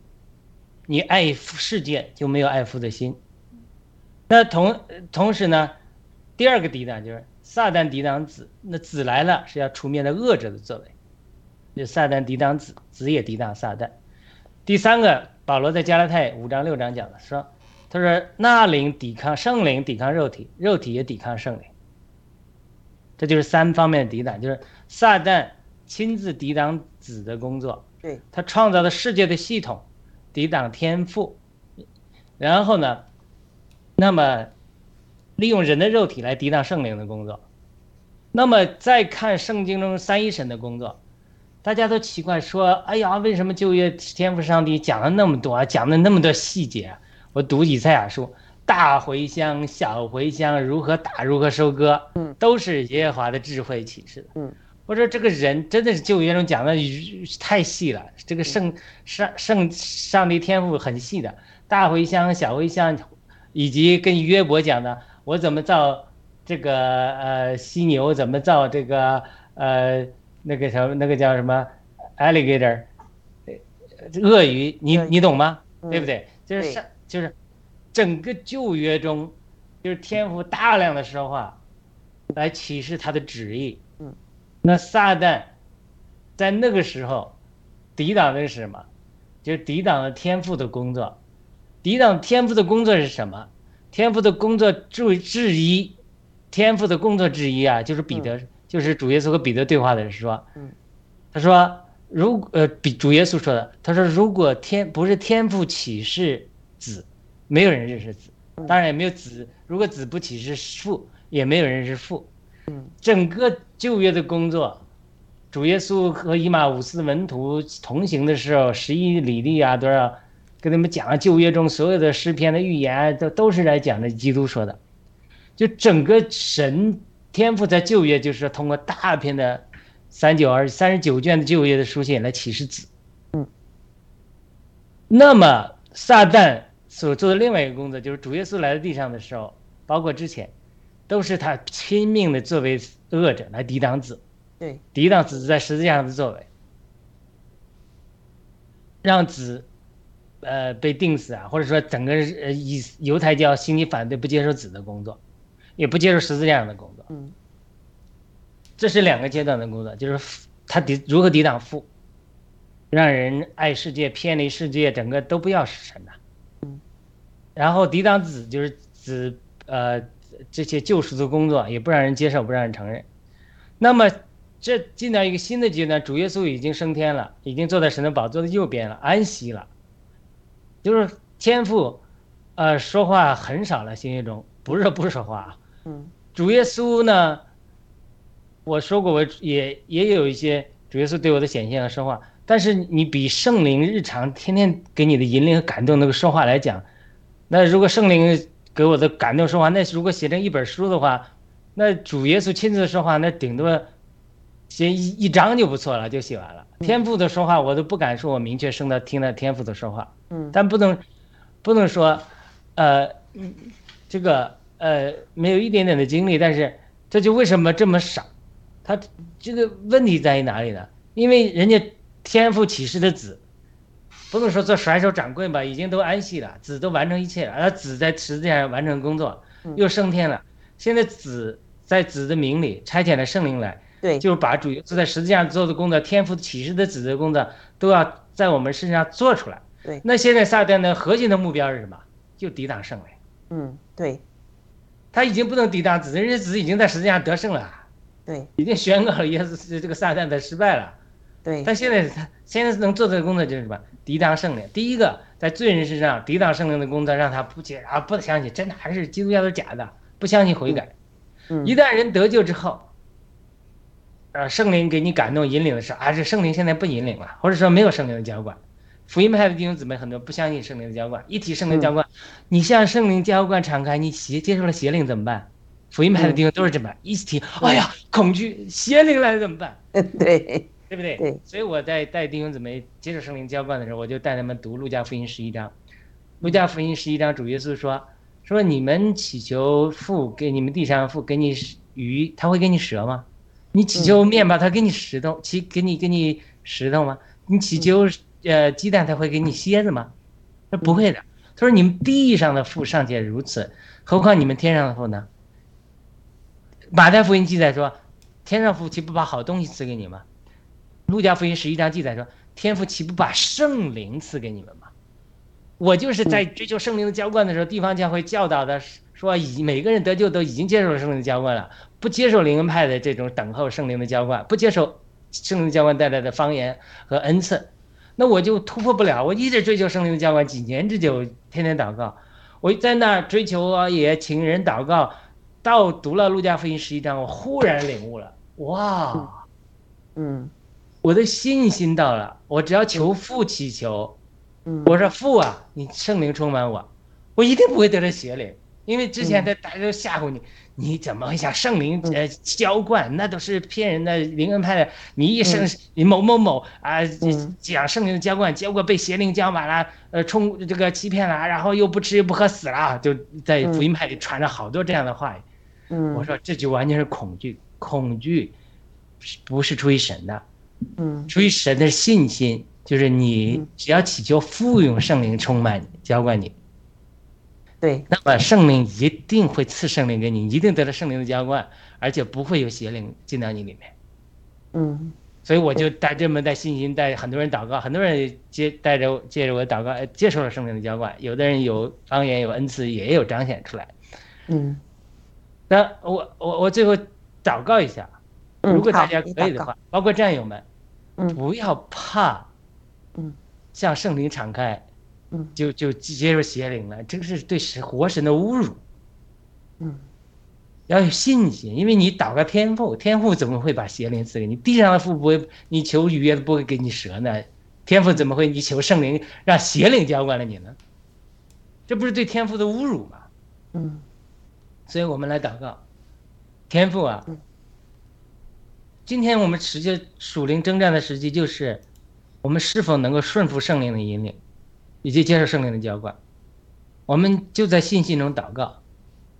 你爱父世界，就没有爱父的心。那同同时呢，第二个抵挡就是撒旦抵挡子，那子来了是要出面的恶者的作为，就撒旦抵挡子，子也抵挡撒旦。第三个，保罗在加拉太五章六章讲的说，他说那灵抵抗圣灵，抵抗肉体，肉体也抵抗圣灵。这就是三方面的抵挡，就是撒旦亲自抵挡子的工作，对他创造的世界的系统抵挡天赋，然后呢，那么利用人的肉体来抵挡圣灵的工作。那么再看圣经中三一神的工作，大家都奇怪说：“哎呀，为什么旧约天赋上帝讲了那么多啊，讲了那么多细节啊？”我读以赛亚书，大茴香、小茴香如何打、如何收割，嗯，都是耶和华的智慧启示的。嗯，我说这个人真的是旧约中讲的太细了，这个圣上圣上帝天赋很细的，大茴香、小茴香，以及跟约伯讲的，我怎么造这个呃犀牛，怎么造这个呃那个什么那个叫什么 alligator，呃鳄鱼，你你懂吗？对不对？就是上就是整个旧约中，就是天赋大量的说话，来启示他的旨意。嗯，那撒旦在那个时候抵挡的是什么？就是抵挡了天赋的工作。抵挡天赋的工作是什么？天赋的工作之之一，天赋的工作之一啊，就是彼得，就是主耶稣和彼得对话的时候说，嗯他说如呃比主耶稣说的，他说如果天不是天赋启示子，没有人认识子，当然也没有子，如果子不启示父，也没有人认识父。嗯，整个旧约的工作，主耶稣和以马五斯门徒同行的时候，十一里地啊，多少跟他们讲了旧约中所有的诗篇的预言啊，都都是来讲的基督说的。就整个神天赋在旧约，就是通过大片的三九二三十九卷的旧约的书信来启示子。嗯。那么撒旦所做的另外一个工作，就是主耶稣来到地上的时候，包括之前，都是他拼命的作为恶者来抵挡子，对，抵挡子在十字架上的作为，让子，呃，被钉死啊，或者说整个呃以犹太教心里反对不接受子的工作，也不接受十字架上的工作。嗯，这是两个阶段的工作，就是他抵如何抵挡父，让人爱世界、偏离世界，整个都不要神呐、嗯，然后抵挡子就是子呃这些救赎的工作，也不让人接受，不让人承认。那么这进到一个新的阶段，主耶稣已经升天了，已经坐在神的宝座的右边了，安息了。就是天父，呃，说话很少了，新约中不是说不说话啊。嗯主耶稣呢，我说过，我也也有一些主耶稣对我的显现和说话，但是你比圣灵日常天天给你的引领和感动那个说话来讲，那如果圣灵给我的感动说话，那如果写成一本书的话，那主耶稣亲自说话，那顶多写一一章就不错了，就写完了。天赋的说话，我都不敢说我明确生的听到天赋的说话，嗯但不能不能说，呃，嗯这个呃没有一点点的经历，但是这就为什么这么少？他这个问题在于哪里呢？因为人家天赋启示的子，不能说做甩手掌柜吧，已经都安息了，子都完成一切了，而子在十字架上完成工作，又升天了。现在子在子的名里差遣了圣灵来，对，就是把主耶稣在十字架上做的工作，天赋启示的子的工作，都要在我们身上做出来。对，那现在撒旦的核心的目标是什么？就抵挡圣灵。嗯，对他已经不能抵挡子，人家子已经在十字架上得胜了，对已经宣告了耶稣这个撒旦的失败了。对，他现在他现在能做的工作就是什么？抵挡圣灵。第一个，在罪人身上抵挡圣灵的工作，让他不接啊，不相信，真的还是基督教都是假的，不相信悔改。嗯一旦人得救之后，呃，圣灵给你感动引领的时候，啊，是圣灵现在不引领了，或者说没有圣灵的浇灌。福音派的弟兄姊妹很多不相信圣灵的浇灌，一提圣灵浇灌，你向圣灵浇灌敞开，你邪接受了邪灵怎么办？福音派的弟兄都是这么，一提，哎呀，恐惧邪灵来了怎么办？对对不对？对。所以我在带弟兄姊妹接受圣灵浇灌的时候，我就带他们读路加福音十一章。路加福音十一章，主耶稣说：“说你们祈求父给你们地上父给你鱼，他会给你蛇吗？你祈求面包，他给你石头，祈给你给你石头吗？你祈求呃鸡蛋，他会给你蝎子吗？他不会的。他说你们地上的父尚且如此，何况你们天上的父呢？马太福音记载说，天上父岂不把好东西赐给你吗？路加福音十一章记载说，天父岂不把圣灵赐给你们吗？我就是在追求圣灵的浇灌的时候，地方教会教导的说，已每个人得救都已经接受了圣灵的浇灌了，不接受灵恩派的这种等候圣灵的浇灌，不接受圣灵浇灌带来的方言和恩赐，那我就突破不了。我一直追求圣灵的浇灌，几年之久，天天祷告，我在那儿追求啊，也请人祷告，到读了路加福音十一章，我忽然领悟了，哇，嗯我的信心到了，我只要求父祈求。嗯，我说父啊，你圣灵充满我，我一定不会得着邪灵，因为之前嗯的大家都吓唬你，你怎么会想圣灵呃浇灌？那都是骗人的灵恩派的。你一生你某某某啊讲圣灵的浇灌，结果被邪灵浇满了，呃冲这个欺骗了，然后又不吃又不喝死了，就在福音派里传了好多这样的话语。嗯，我说这就完全是恐惧，恐惧不是出于神的？嗯。出于神的信心，就是你只要祈求复用圣灵充满你、浇灌你，对，那么圣灵一定会赐圣灵给你，一定得到圣灵的浇灌，而且不会有邪灵进到你里面。嗯。所以我就带这么带信心，带很多人祷告，很多人接带着借着我祷告，呃接受了圣灵的浇灌。有的人有方言，有恩赐，也有彰显出来。嗯。那我我我最后祷告一下，嗯如果大家可以的话，包括战友们，嗯不要怕，嗯，向圣灵敞开，嗯，就就接受邪灵了，这个是对神活神的侮辱。嗯，要有信心，因为你祷告天赋，天赋怎么会把邪灵赐给你？地上的父不会，你求鱼不会给你蛇呢，天赋怎么会你求圣灵让邪灵浇灌了你呢？这不是对天赋的侮辱吗？嗯所以我们来祷告，天赋啊，今天我们实际属灵征战的时机就是，我们是否能够顺服圣灵的引领，以及接受圣灵的浇灌。我们就在信心中祷告，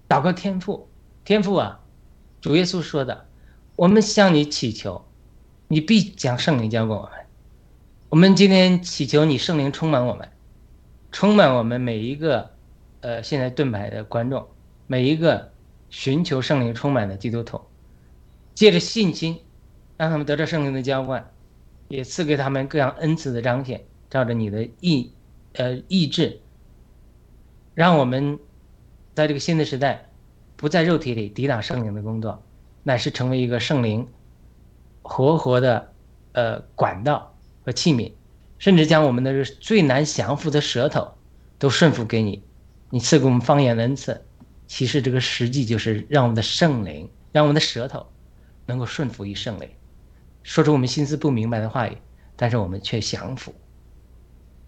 祷告天父，天父啊，主耶稣说的，我们向你祈求，你必将圣灵浇灌我们。我们今天祈求你圣灵充满我们，充满我们每一个，呃，现在盾牌的观众。每一个寻求圣灵充满的基督徒，借着信心，让他们得到圣灵的浇灌，也赐给他们各样恩赐的彰显，照着你的意，呃意志，让我们在这个新的时代，不在肉体里抵挡圣灵的工作，乃是成为一个圣灵活活的呃管道和器皿，甚至将我们的最难降服的舌头都顺服给你，你赐给我们方言的恩赐。其实这个实际就是让我们的圣灵，让我们的舌头能够顺服于圣灵，说出我们心思不明白的话语，但是我们却降服。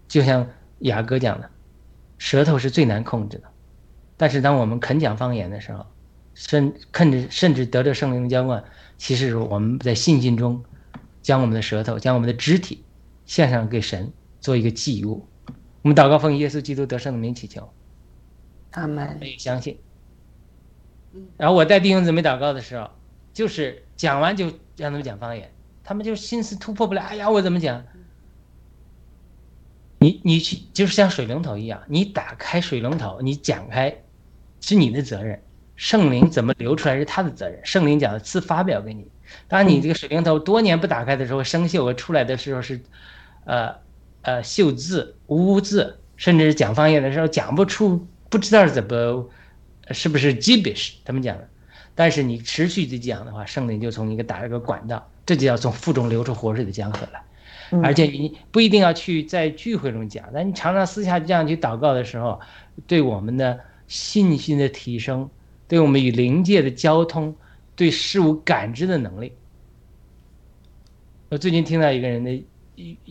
就像雅各讲的，舌头是最难控制的，但是当我们肯讲方言的时候，甚甚至甚至得着圣灵的浇灌，其实是我们在信心中，将我们的舌头，将我们的肢体献上给神，做一个祭物。我们祷告奉耶稣基督得胜的名祈求，阿门。我也相信。然后我带弟兄姊妹祷告的时候，就是讲完就让他们讲方言，他们就心思突破不了。哎呀，我怎么讲？你你去就是像水龙头一样，你打开水龙头，你讲开，是你的责任。圣灵怎么流出来是他的责任。圣灵讲的赐发表给你。当你这个水龙头多年不打开的时候，生锈和出来的时候是，呃呃锈字污字，甚至是讲方言的时候讲不出，不知道怎么。是不是 gibberish 他们讲的？但是你持续的讲的话，圣灵就从一个打了个管道，这就叫从腹中流出活水的江河来。嗯而且你不一定要去在聚会中讲，但你常常私下这样去祷告的时候，对我们的信心的提升，对我们与灵界的交通，对事物感知的能力。我最近听到一个人的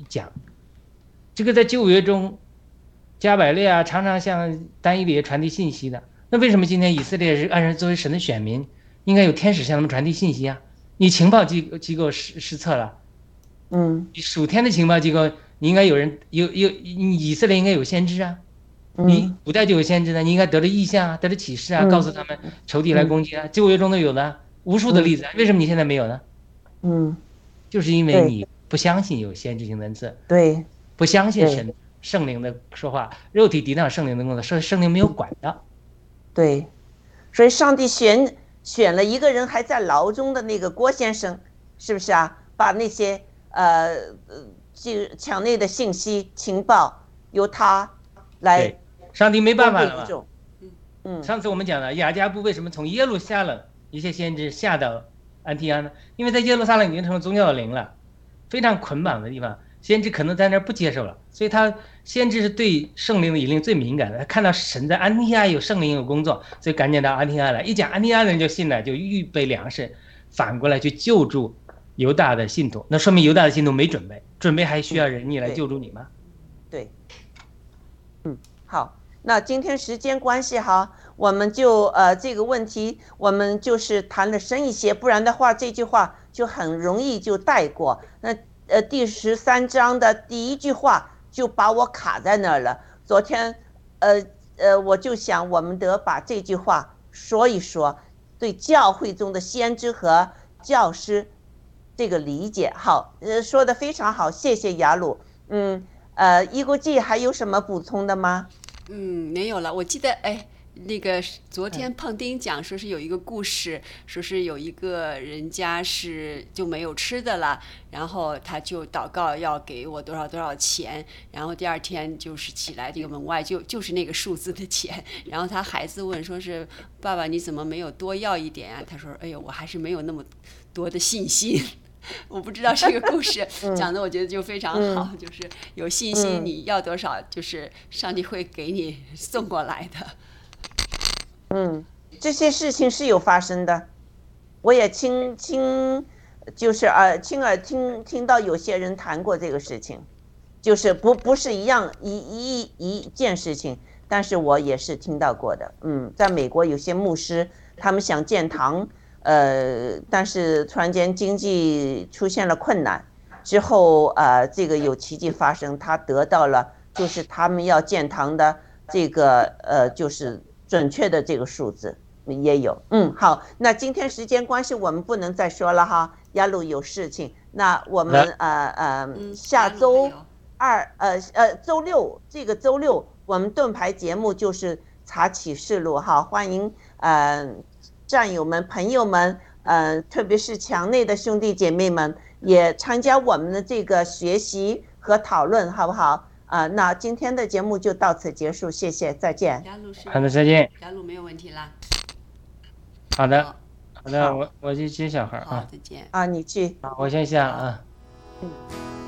讲，这个在旧约中，加百列啊，常常向单一里传递信息的。那为什么今天以色列是按照作为神的选民，应该有天使向他们传递信息啊？你情报机机构失失策了，嗯，你属天的情报机构，你应该有人有有以色列应该有先知啊，你古代就有先知的，你应该得了意象啊，得了启示啊，嗯。告诉他们仇敌来攻击啊，旧约中都有的无数的例子，为什么你现在没有呢？嗯，就是因为你不相信有先知性的恩赐，对，不相信神圣灵的说话，肉体抵挡圣灵的工作，圣圣灵没有管的。对，所以上帝选选了一个人还在牢中的那个郭先生，是不是啊？把那些呃呃这墙内的信息情报由他来对，上帝没办法了嘛。嗯，上次我们讲了雅加布为什么从耶路撒冷一些先知下到安提阿呢？因为在耶路撒冷已经成了宗教的灵了，非常捆绑的地方，先知可能在那儿不接受了，所以他先知是对圣灵的引领最敏感的。他看到神在安提阿有圣灵有工作，所以赶紧到安提阿来。一讲安提阿的人就信了，就预备粮食，反过来去救助犹大的信徒。那说明犹大的信徒没准备，准备还需要人你来救助你吗？对，嗯，好，那今天时间关系哈，我们就呃这个问题我们就是谈的深一些，不然的话这句话就很容易就带过。那呃第十三章的第一句话就把我卡在那儿了。昨天呃呃我就想我们得把这句话说一说，对教会中的先知和教师这个理解。好，呃说的非常好，谢谢雅鲁。嗯呃一国际还有什么补充的吗？嗯，没有了。我记得，哎，那个昨天胖丁讲说是有一个故事，说是有一个人家是就没有吃的了，然后他就祷告要给我多少多少钱，然后第二天就是起来这个门外就就是那个数字的钱，然后他孩子问说是爸爸你怎么没有多要一点啊？他说哎呦我还是没有那么多的信心。我不知道这个故事 讲的，我觉得就非常好，就是有信心，你要多少，就是上帝会给你送过来的。嗯，这些事情是有发生的，我也亲亲，就是耳亲耳听听到有些人谈过这个事情，就是不不是一样一一一件事情，但是我也是听到过的。嗯，在美国有些牧师他们想建堂。呃，但是突然间经济出现了困难，之后呃，这个有奇迹发生，他得到了就是他们要建堂的这个呃，就是准确的这个数字也有。嗯，好，那今天时间关系，我们不能再说了哈。亚鲁有事情，那我们呃呃下周二呃呃周六这个周六我们盾牌节目就是查启示录哈，欢迎呃。战友们、朋友们，呃，特别是墙内的兄弟姐妹们，也参加我们的这个学习和讨论，好不好？啊，那今天的节目就到此结束，谢谢，再见。好的，再见。雅鲁没有问题啦。好的，好的，我我去接小孩啊。再见。啊，你去。我先下啊。嗯。